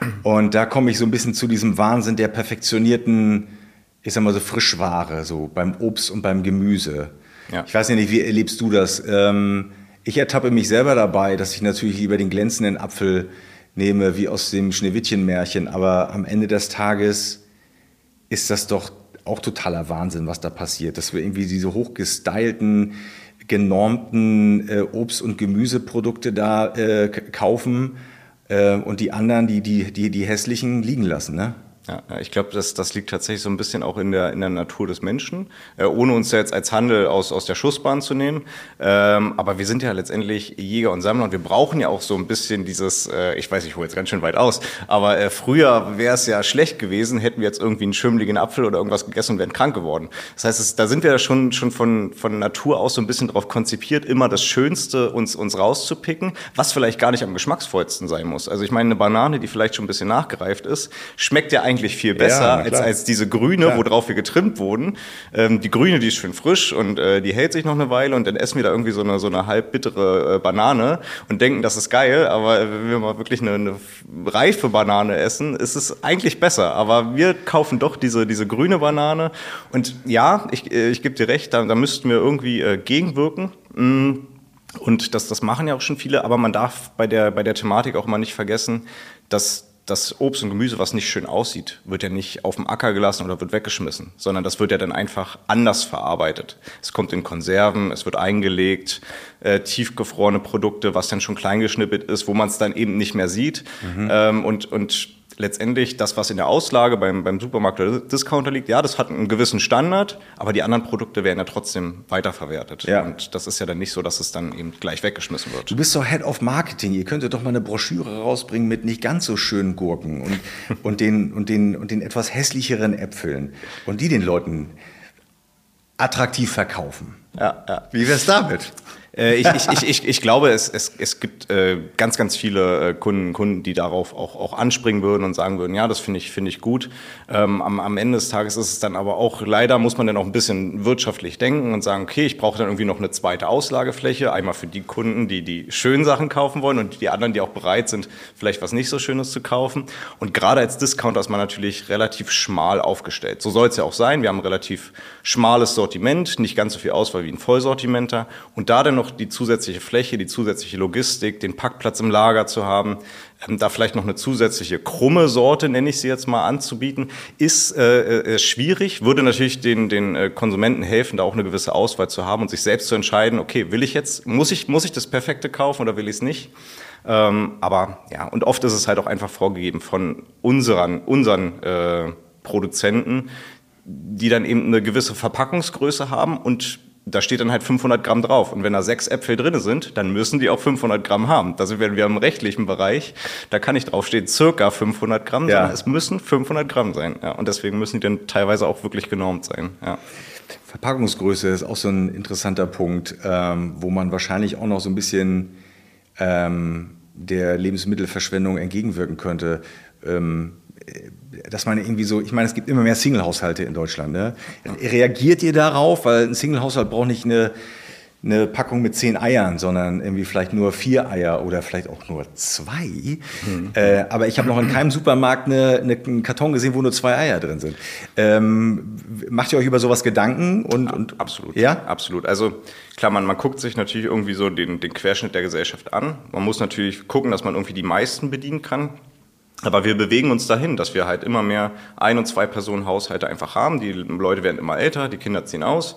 S2: Mhm. Und da komme ich so ein bisschen zu diesem Wahnsinn der perfektionierten, ich sag mal so Frischware, so beim Obst und beim Gemüse. Ja. Ich weiß ja nicht, wie erlebst du das? Ähm, ich ertappe mich selber dabei, dass ich natürlich lieber den glänzenden Apfel nehme, wie aus dem Schneewittchen-Märchen. Aber am Ende des Tages ist das doch auch totaler Wahnsinn, was da passiert. Dass wir irgendwie diese hochgestylten, genormten äh, Obst- und Gemüseprodukte da äh, kaufen äh, und die anderen, die, die, die, die hässlichen, liegen lassen. Ne?
S3: Ja, ich glaube, das, das liegt tatsächlich so ein bisschen auch in der, in der Natur des Menschen, äh, ohne uns jetzt als Handel aus, aus der Schussbahn zu nehmen. Ähm, aber wir sind ja letztendlich Jäger und Sammler und wir brauchen ja auch so ein bisschen dieses, äh, ich weiß, ich hole jetzt ganz schön weit aus, aber äh, früher wäre es ja schlecht gewesen, hätten wir jetzt irgendwie einen schimmligen Apfel oder irgendwas gegessen und wären krank geworden. Das heißt, es, da sind wir ja schon, schon von, von Natur aus so ein bisschen darauf konzipiert, immer das Schönste uns, uns rauszupicken, was vielleicht gar nicht am geschmacksvollsten sein muss. Also ich meine, eine Banane, die vielleicht schon ein bisschen nachgereift ist, schmeckt ja eigentlich eigentlich viel besser ja, als, als diese grüne, klar. worauf wir getrimmt wurden. Ähm, die grüne, die ist schön frisch und äh, die hält sich noch eine Weile und dann essen wir da irgendwie so eine, so eine halb bittere äh, Banane und denken, das ist geil, aber wenn wir mal wirklich eine, eine reife Banane essen, ist es eigentlich besser. Aber wir kaufen doch diese, diese grüne Banane und ja, ich, äh, ich gebe dir recht, da, da müssten wir irgendwie äh, gegenwirken. Mm. Und das, das machen ja auch schon viele, aber man darf bei der, bei der Thematik auch mal nicht vergessen, dass das Obst und Gemüse, was nicht schön aussieht, wird ja nicht auf dem Acker gelassen oder wird weggeschmissen, sondern das wird ja dann einfach anders verarbeitet. Es kommt in Konserven, es wird eingelegt, äh, tiefgefrorene Produkte, was dann schon kleingeschnippelt ist, wo man es dann eben nicht mehr sieht. Mhm. Ähm, und, und letztendlich das, was in der Auslage beim, beim Supermarkt oder Discounter liegt, ja, das hat einen gewissen Standard, aber die anderen Produkte werden ja trotzdem weiterverwertet. Ja. Und das ist ja dann nicht so, dass es dann eben gleich weggeschmissen wird.
S2: Du bist doch Head of Marketing. Ihr könntet doch mal eine Broschüre rausbringen mit nicht ganz so schönen Gurken und, und, den, und, den, und den etwas hässlicheren Äpfeln und die den Leuten attraktiv verkaufen. Ja, ja. Wie wär's damit?
S3: Äh, ich, ich, ich, ich, ich glaube, es, es, es gibt äh, ganz, ganz viele äh, Kunden, Kunden, die darauf auch, auch anspringen würden und sagen würden, ja, das finde ich, finde ich gut. Ähm, am, am Ende des Tages ist es dann aber auch, leider muss man dann auch ein bisschen wirtschaftlich denken und sagen, okay, ich brauche dann irgendwie noch eine zweite Auslagefläche, einmal für die Kunden, die die schönen Sachen kaufen wollen und die anderen, die auch bereit sind, vielleicht was nicht so Schönes zu kaufen. Und gerade als Discounter ist man natürlich relativ schmal aufgestellt. So soll es ja auch sein. Wir haben ein relativ schmales Sortiment, nicht ganz so viel Auswahl wie ein Vollsortimenter. Und da dann noch die zusätzliche Fläche, die zusätzliche Logistik, den Packplatz im Lager zu haben, ähm, da vielleicht noch eine zusätzliche krumme Sorte, nenne ich sie jetzt mal, anzubieten, ist äh, äh, schwierig, würde natürlich den, den äh, Konsumenten helfen, da auch eine gewisse Auswahl zu haben und sich selbst zu entscheiden, okay, will ich jetzt, muss ich, muss ich das Perfekte kaufen oder will ich es nicht? Ähm, aber ja, und oft ist es halt auch einfach vorgegeben von unseren, unseren äh, Produzenten, die dann eben eine gewisse Verpackungsgröße haben und da steht dann halt 500 Gramm drauf. Und wenn da sechs Äpfel drin sind, dann müssen die auch 500 Gramm haben. Da sind wir im rechtlichen Bereich. Da kann nicht draufstehen, circa 500 Gramm, ja. sondern es müssen 500 Gramm sein. Ja, und deswegen müssen die dann teilweise auch wirklich genormt sein. Ja.
S2: Verpackungsgröße ist auch so ein interessanter Punkt, ähm, wo man wahrscheinlich auch noch so ein bisschen ähm, der Lebensmittelverschwendung entgegenwirken könnte. Ähm, dass man irgendwie so, ich meine, es gibt immer mehr Single-Haushalte in Deutschland. Ne? Reagiert ihr darauf? Weil ein Single-Haushalt braucht nicht eine, eine Packung mit zehn Eiern, sondern irgendwie vielleicht nur vier Eier oder vielleicht auch nur zwei. Mhm. Äh, aber ich habe noch in keinem Supermarkt eine, eine, einen Karton gesehen, wo nur zwei Eier drin sind. Ähm, macht ihr euch über sowas Gedanken? Und, und,
S3: absolut. Ja? Absolut. Also klar, man, man guckt sich natürlich irgendwie so den, den Querschnitt der Gesellschaft an. Man muss natürlich gucken, dass man irgendwie die meisten bedienen kann. Aber wir bewegen uns dahin, dass wir halt immer mehr Ein- und Zwei-Personen-Haushalte einfach haben. Die Leute werden immer älter, die Kinder ziehen aus.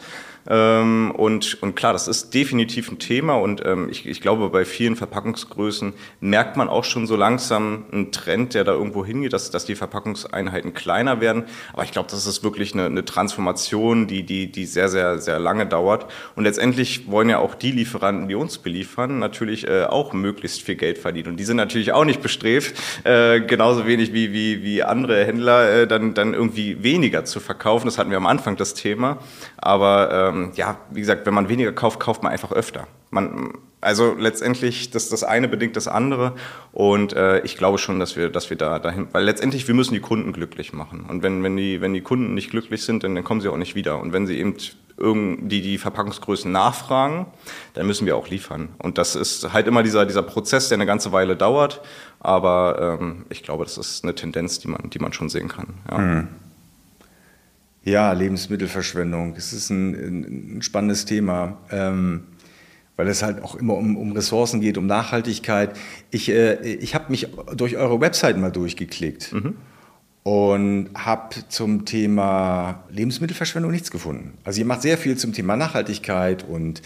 S3: Ähm, und, und klar, das ist definitiv ein Thema und ähm, ich, ich glaube, bei vielen Verpackungsgrößen merkt man auch schon so langsam einen Trend, der da irgendwo hingeht, dass, dass die Verpackungseinheiten kleiner werden. Aber ich glaube, das ist wirklich eine, eine Transformation, die, die, die sehr, sehr, sehr lange dauert. Und letztendlich wollen ja auch die Lieferanten, die uns beliefern, natürlich äh, auch möglichst viel Geld verdienen. Und die sind natürlich auch nicht bestrebt, äh, genauso wenig wie, wie, wie andere Händler, äh, dann, dann irgendwie weniger zu verkaufen. Das hatten wir am Anfang das Thema. Aber ähm, ja, wie gesagt, wenn man weniger kauft, kauft man einfach öfter. Man, also letztendlich, das, das eine bedingt das andere. Und äh, ich glaube schon, dass wir, dass wir da dahin, weil letztendlich, wir müssen die Kunden glücklich machen. Und wenn, wenn, die, wenn die Kunden nicht glücklich sind, dann, dann kommen sie auch nicht wieder. Und wenn sie eben irgendwie die Verpackungsgrößen nachfragen, dann müssen wir auch liefern. Und das ist halt immer dieser, dieser Prozess, der eine ganze Weile dauert. Aber ähm, ich glaube, das ist eine Tendenz, die man, die man schon sehen kann. Ja. Mhm.
S2: Ja, Lebensmittelverschwendung. Es ist ein, ein spannendes Thema, ähm, weil es halt auch immer um, um Ressourcen geht, um Nachhaltigkeit. Ich, äh, ich habe mich durch eure Website mal durchgeklickt. Mhm und habe zum Thema Lebensmittelverschwendung nichts gefunden. Also ihr macht sehr viel zum Thema Nachhaltigkeit und,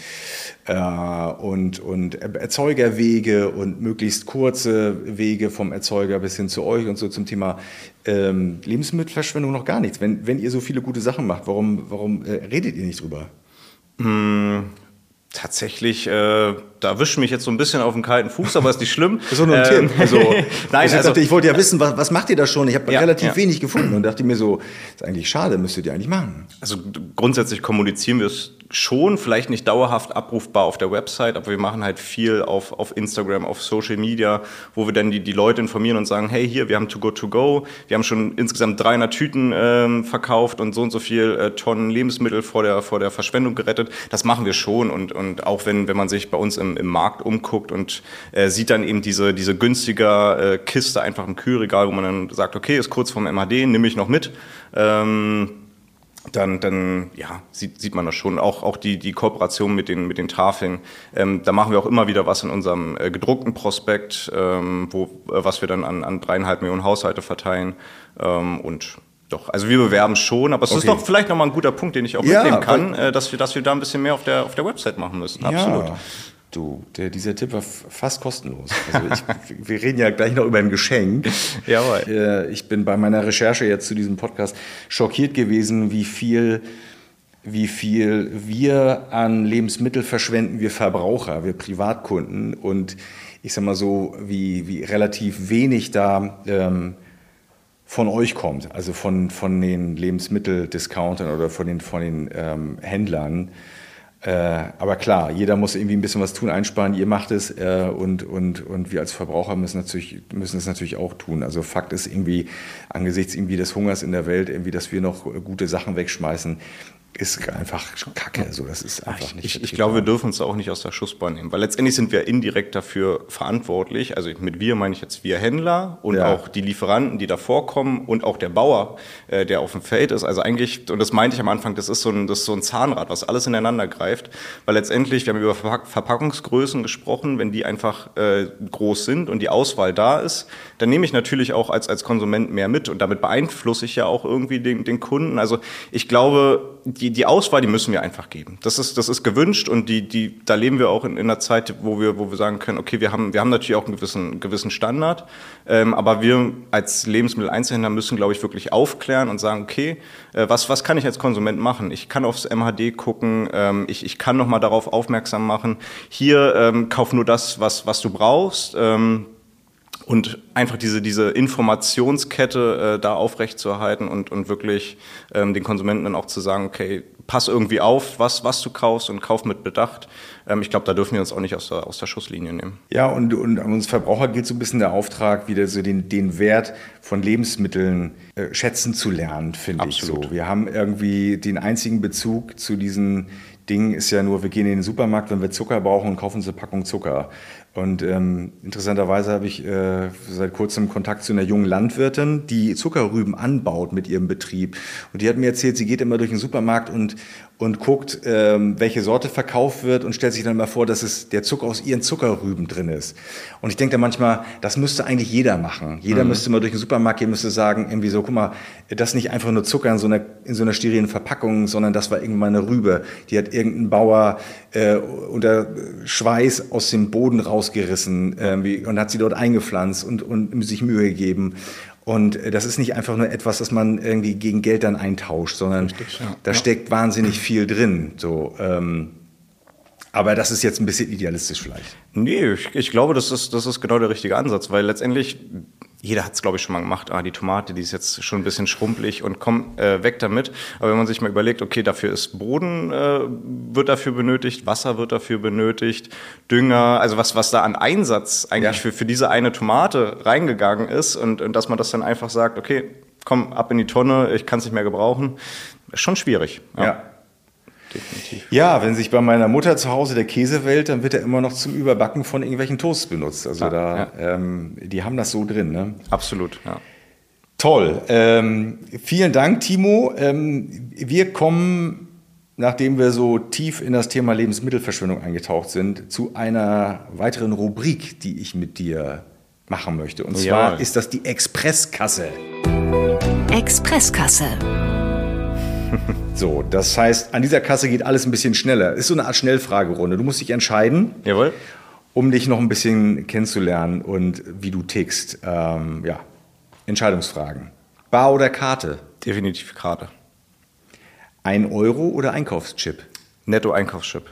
S2: äh, und, und Erzeugerwege und möglichst kurze Wege vom Erzeuger bis hin zu euch und so zum Thema ähm, Lebensmittelverschwendung noch gar nichts. Wenn, wenn ihr so viele gute Sachen macht, warum, warum äh, redet ihr nicht drüber?
S3: Hm, tatsächlich, äh, da wischt mich jetzt so ein bisschen auf den kalten Fuß, aber ist nicht schlimm.
S2: Das ist nur ein ähm, Tipp. Also, Nein, ich, also, dachte, ich wollte ja wissen, was, was macht ihr da schon? Ich habe ja, relativ ja. wenig gefunden und dachte mir so, ist eigentlich schade, müsstet ihr eigentlich machen.
S3: Also grundsätzlich kommunizieren wir es schon, vielleicht nicht dauerhaft abrufbar auf der Website, aber wir machen halt viel auf, auf Instagram, auf Social Media, wo wir dann die, die Leute informieren und sagen, hey, hier, wir haben To Go To Go, wir haben schon insgesamt 300 Tüten ähm, verkauft und so und so viel äh, Tonnen Lebensmittel vor der, vor der Verschwendung gerettet. Das machen wir schon und, und auch wenn, wenn man sich bei uns im, im Markt umguckt und äh, sieht dann eben diese, diese günstiger äh, Kiste einfach im Kühlregal, wo man dann sagt, okay, ist kurz vom MHD, nehme ich noch mit. Ähm, dann, dann ja, sieht, sieht man das schon. Auch, auch die, die Kooperation mit den, mit den Tafeln. Ähm, da machen wir auch immer wieder was in unserem äh, gedruckten Prospekt, ähm, wo, äh, was wir dann an, an dreieinhalb Millionen Haushalte verteilen. Ähm, und doch, also wir bewerben schon, aber es okay. ist doch vielleicht nochmal ein guter Punkt, den ich auch ja, mitnehmen kann, äh, dass, wir, dass wir da ein bisschen mehr auf der, auf der Website machen müssen. Absolut.
S2: Ja. Du, der, dieser Tipp war fast kostenlos. Also ich, wir reden ja gleich noch über ein Geschenk. Jawohl. Äh, ich bin bei meiner Recherche jetzt zu diesem Podcast schockiert gewesen, wie viel, wie viel wir an Lebensmittel verschwenden, wir Verbraucher, wir Privatkunden. Und ich sag mal so, wie, wie relativ wenig da ähm, von euch kommt, also von, von den Lebensmitteldiscountern oder von den, von den ähm, Händlern. Äh, aber klar, jeder muss irgendwie ein bisschen was tun, einsparen. Ihr macht es äh, und, und, und wir als Verbraucher müssen, natürlich, müssen es natürlich auch tun. Also Fakt ist irgendwie, angesichts irgendwie des Hungers in der Welt, irgendwie, dass wir noch gute Sachen wegschmeißen, ist einfach Kacke. So, das ist einfach
S3: ich, nicht. Ich, ich glaube, wir dürfen uns auch nicht aus der Schussbahn nehmen, weil letztendlich sind wir indirekt dafür verantwortlich. Also mit wir meine ich jetzt wir Händler und ja. auch die Lieferanten, die davor kommen und auch der Bauer, äh, der auf dem Feld ist. Also eigentlich, und das meinte ich am Anfang, das ist so ein, das ist so ein Zahnrad, was alles ineinander greift. Weil letztendlich, wir haben über Verpackungsgrößen gesprochen, wenn die einfach äh, groß sind und die Auswahl da ist, dann nehme ich natürlich auch als, als Konsument mehr mit und damit beeinflusse ich ja auch irgendwie den, den Kunden. Also ich glaube, die die, Auswahl, die müssen wir einfach geben. Das ist, das ist gewünscht und die, die, da leben wir auch in, in einer Zeit, wo wir, wo wir sagen können, okay, wir haben, wir haben natürlich auch einen gewissen, gewissen Standard, ähm, aber wir als Lebensmitteleinzelhändler müssen, glaube ich, wirklich aufklären und sagen, okay, äh, was, was kann ich als Konsument machen? Ich kann aufs MHD gucken, ähm, ich, ich kann nochmal darauf aufmerksam machen, hier ähm, kauf nur das, was, was du brauchst. Ähm, und einfach diese, diese Informationskette äh, da aufrechtzuerhalten und, und wirklich ähm, den Konsumenten dann auch zu sagen, okay, pass irgendwie auf, was, was du kaufst und kauf mit Bedacht. Ähm, ich glaube, da dürfen wir uns auch nicht aus der, aus der Schusslinie nehmen.
S2: Ja, und, und an uns Verbraucher gilt so ein bisschen der Auftrag, wieder so den, den Wert von Lebensmitteln äh, schätzen zu lernen, finde ich so. Wir haben irgendwie den einzigen Bezug zu diesen Dingen ist ja nur, wir gehen in den Supermarkt, wenn wir Zucker brauchen und kaufen uns eine Packung Zucker. Und ähm, interessanterweise habe ich äh, seit kurzem Kontakt zu einer jungen Landwirtin, die Zuckerrüben anbaut mit ihrem Betrieb. Und die hat mir erzählt, sie geht immer durch den Supermarkt und und guckt, ähm, welche Sorte verkauft wird und stellt sich dann mal vor, dass es der Zucker aus ihren Zuckerrüben drin ist. Und ich denke da manchmal, das müsste eigentlich jeder machen. Jeder mhm. müsste mal durch den Supermarkt gehen, müsste sagen, irgendwie so, guck mal, das nicht einfach nur Zucker in so einer, in so einer sterilen Verpackung, sondern das war irgendwann eine Rübe. Die hat irgendein Bauer äh, unter Schweiß aus dem Boden rausgerissen äh, und hat sie dort eingepflanzt und, und sich Mühe gegeben. Und äh, das ist nicht einfach nur etwas, das man irgendwie gegen Geld dann eintauscht, sondern Richtig, ja. da ja. steckt wahnsinnig viel drin. So, ähm, aber das ist jetzt ein bisschen idealistisch vielleicht.
S3: Nee, ich, ich, glaube, das ist, das ist genau der richtige Ansatz, weil letztendlich jeder hat es, glaube ich, schon mal gemacht. Ah, die Tomate, die ist jetzt schon ein bisschen schrumpelig und komm äh, weg damit. Aber wenn man sich mal überlegt, okay, dafür ist Boden, äh, wird dafür benötigt, Wasser wird dafür benötigt, Dünger, also was, was da an Einsatz eigentlich ja. für, für diese eine Tomate reingegangen ist und, und dass man das dann einfach sagt, okay, komm, ab in die Tonne, ich kann es nicht mehr gebrauchen, ist schon schwierig.
S2: ja. ja definitiv. Ja, wenn sich bei meiner Mutter zu Hause der Käse wählt, dann wird er immer noch zum Überbacken von irgendwelchen Toasts benutzt. Also ja, da, ja. Ähm, die haben das so drin. Ne?
S3: Absolut, ja.
S2: Toll. Ähm, vielen Dank, Timo. Ähm, wir kommen, nachdem wir so tief in das Thema Lebensmittelverschwendung eingetaucht sind, zu einer weiteren Rubrik, die ich mit dir machen möchte. Und zwar ja. ist das die Expresskasse.
S1: Expresskasse.
S2: So, das heißt, an dieser Kasse geht alles ein bisschen schneller. Ist so eine Art Schnellfragerunde. Du musst dich entscheiden.
S3: Jawohl.
S2: Um dich noch ein bisschen kennenzulernen und wie du tickst. Ähm, ja, Entscheidungsfragen. Bar oder Karte?
S3: Definitiv Karte.
S2: Ein Euro oder Einkaufschip?
S3: Netto-Einkaufschip.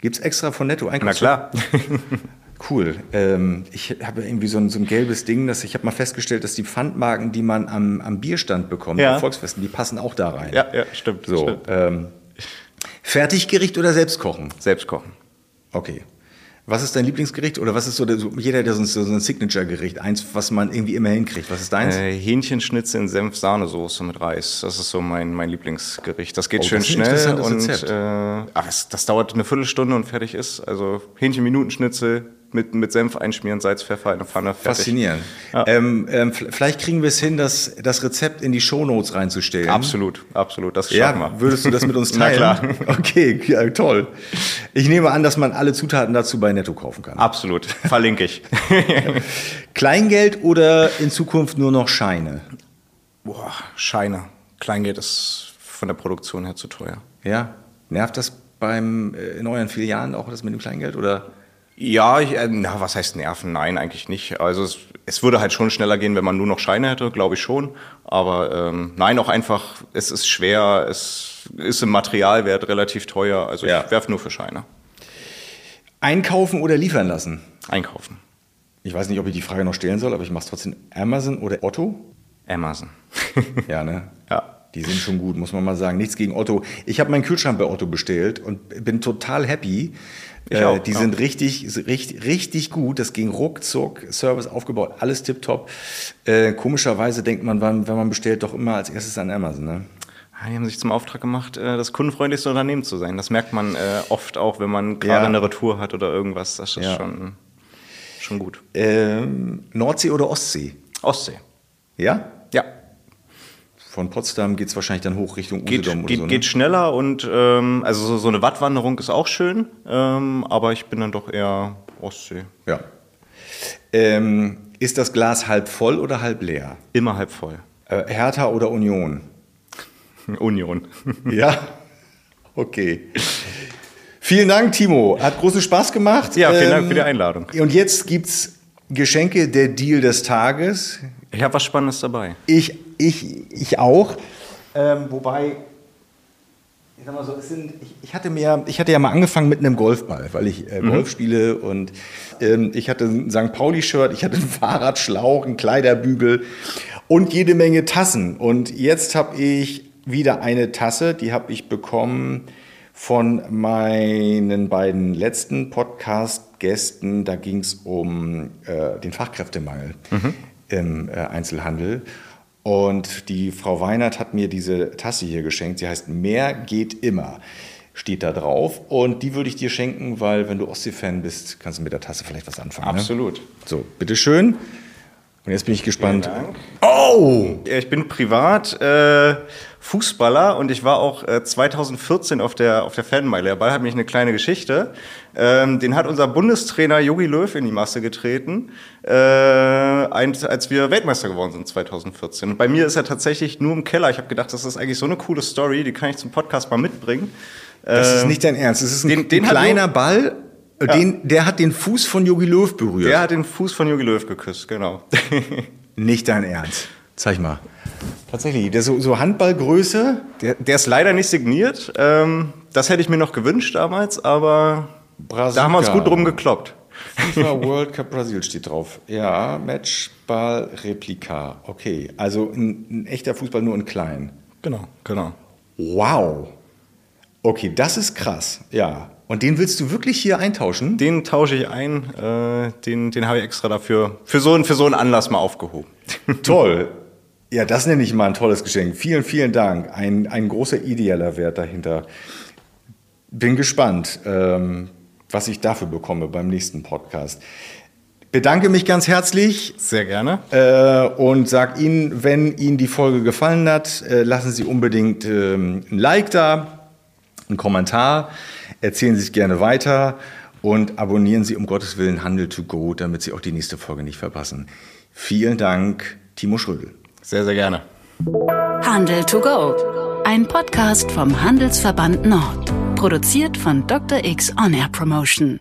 S2: Gibt es extra von Netto-Einkaufschip?
S3: Na klar.
S2: Cool. Ähm, ich habe irgendwie so ein, so ein gelbes Ding, dass ich habe mal festgestellt, dass die Pfandmarken, die man am, am Bierstand bekommt, ja. Volksfesten, die passen auch da rein.
S3: Ja, ja, stimmt.
S2: So,
S3: stimmt.
S2: Ähm, Fertiggericht oder Selbstkochen?
S3: Selbstkochen.
S2: Okay. Was ist dein Lieblingsgericht oder was ist so, der, so jeder der so, so ein Signature-Gericht, eins, was man irgendwie immer hinkriegt? Was ist deins?
S3: Äh, Hähnchenschnitzel in Senf-Sahnesoße mit Reis. Das ist so mein, mein Lieblingsgericht. Das geht oh, schön das schnell und äh, ach, das, das dauert eine Viertelstunde und fertig ist. Also Hähnchen-Minutenschnitzel, mit, mit Senf einschmieren, Salz, Pfeffer in eine Pfanne.
S2: Fertig. Faszinierend. Ja. Ähm, ähm, vielleicht kriegen wir es hin, das, das Rezept in die Shownotes reinzustellen.
S3: Absolut, absolut. Das
S2: schaffen ja, wir. Würdest du das mit uns teilen?
S3: Na klar.
S2: Okay, ja, toll. Ich nehme an, dass man alle Zutaten dazu bei Netto kaufen kann.
S3: Absolut. Verlinke ich.
S2: Kleingeld oder in Zukunft nur noch Scheine?
S3: Boah, Scheine. Kleingeld ist von der Produktion her zu teuer.
S2: Ja. Nervt das beim, äh, in euren Filialen auch das mit dem Kleingeld oder?
S3: Ja, ich, äh, na, was heißt nerven? Nein, eigentlich nicht. Also es, es würde halt schon schneller gehen, wenn man nur noch Scheine hätte, glaube ich schon. Aber ähm, nein, auch einfach, es ist schwer, es ist im Materialwert relativ teuer. Also ja. ich werfe nur für Scheine.
S2: Einkaufen oder liefern lassen?
S3: Einkaufen.
S2: Ich weiß nicht, ob ich die Frage noch stellen soll, aber ich mache es trotzdem. Amazon oder Otto?
S3: Amazon.
S2: ja, ne?
S3: Ja.
S2: Die sind schon gut, muss man mal sagen. Nichts gegen Otto. Ich habe meinen Kühlschrank bei Otto bestellt und bin total happy. Ich auch, äh, die auch. sind richtig, richtig, richtig gut. Das ging ruckzuck, Service aufgebaut, alles tipptopp. Äh, komischerweise denkt man, wenn man bestellt, doch immer als erstes an Amazon. Ne?
S3: Die haben sich zum Auftrag gemacht, äh, das kundenfreundlichste Unternehmen zu sein. Das merkt man äh, oft auch, wenn man gerade ja. eine Retour hat oder irgendwas. Das ist ja. schon, schon gut.
S2: Ähm, Nordsee oder Ostsee?
S3: Ostsee.
S2: Ja? Von Potsdam geht es wahrscheinlich dann hoch Richtung
S3: geht,
S2: Usedom oder
S3: geht,
S2: so. Ne?
S3: Geht schneller und ähm, also so, so, eine Wattwanderung ist auch schön, ähm, aber ich bin dann doch eher Ostsee.
S2: Ja. Ähm, ist das Glas halb voll oder halb leer?
S3: Immer halb voll.
S2: Äh, Hertha oder Union?
S3: Union.
S2: Ja, okay. Vielen Dank, Timo. Hat großen Spaß gemacht.
S3: Ja, vielen Dank für die Einladung.
S2: Und jetzt gibt's Geschenke, der Deal des Tages.
S3: Ich habe was Spannendes dabei.
S2: Ich, ich, ich auch. Ähm, wobei, ich sag mal so, es sind, ich, ich, hatte mir, ich hatte ja mal angefangen mit einem Golfball, weil ich äh, Golf mhm. spiele und ähm, ich hatte ein St. Pauli-Shirt, ich hatte einen Fahrradschlauch, einen Kleiderbügel und jede Menge Tassen. Und jetzt habe ich wieder eine Tasse, die habe ich bekommen von meinen beiden letzten Podcast-Gästen. Da ging es um äh, den Fachkräftemangel mhm. Im äh, Einzelhandel. Und die Frau Weinert hat mir diese Tasse hier geschenkt. Sie heißt Mehr geht immer. Steht da drauf. Und die würde ich dir schenken, weil, wenn du Ostsee-Fan bist, kannst du mit der Tasse vielleicht was anfangen.
S3: Ne? Absolut.
S2: Ne? So, bitteschön. Und jetzt bin ich gespannt.
S3: Oh! Ich bin privat äh, Fußballer und ich war auch äh, 2014 auf der, auf der Fanmeile. Der Ball hat mich eine kleine Geschichte. Ähm, den hat unser Bundestrainer Jogi Löw in die Masse getreten, äh, als wir Weltmeister geworden sind 2014. Und bei mir ist er tatsächlich nur im Keller. Ich habe gedacht, das ist eigentlich so eine coole Story, die kann ich zum Podcast mal mitbringen.
S2: Das ist ähm, nicht dein Ernst. Das ist ein, den, den kleiner Ball. Den, der hat den Fuß von Jogi Löw berührt.
S3: Der hat den Fuß von Jogi Löw geküsst, genau.
S2: nicht dein Ernst. Zeig mal. Tatsächlich, der so, so Handballgröße.
S3: Der, der ist leider nicht signiert. Ähm, das hätte ich mir noch gewünscht damals, aber Brasilka. da haben wir uns gut drum gekloppt.
S2: FIFA World Cup Brasil steht drauf. Ja, Matchball Replika. Okay, also ein, ein echter Fußball nur in klein.
S3: Genau, genau.
S2: Wow. Okay, das ist krass. Ja, und den willst du wirklich hier eintauschen?
S3: Den tausche ich ein. Äh, den den habe ich extra dafür, für so, für so einen Anlass mal aufgehoben.
S2: Toll. Ja, das nenne ich mal ein tolles Geschenk. Vielen, vielen Dank. Ein, ein großer ideeller Wert dahinter. Bin gespannt, ähm, was ich dafür bekomme beim nächsten Podcast. Bedanke mich ganz herzlich.
S3: Sehr gerne.
S2: Äh, und sag Ihnen, wenn Ihnen die Folge gefallen hat, äh, lassen Sie unbedingt ähm, ein Like da, einen Kommentar. Erzählen Sie es gerne weiter und abonnieren Sie um Gottes Willen Handel to Go, damit Sie auch die nächste Folge nicht verpassen. Vielen Dank, Timo Schrödel.
S3: Sehr, sehr gerne.
S1: Handel to Go, ein Podcast vom Handelsverband Nord, produziert von Dr. X On Air Promotion.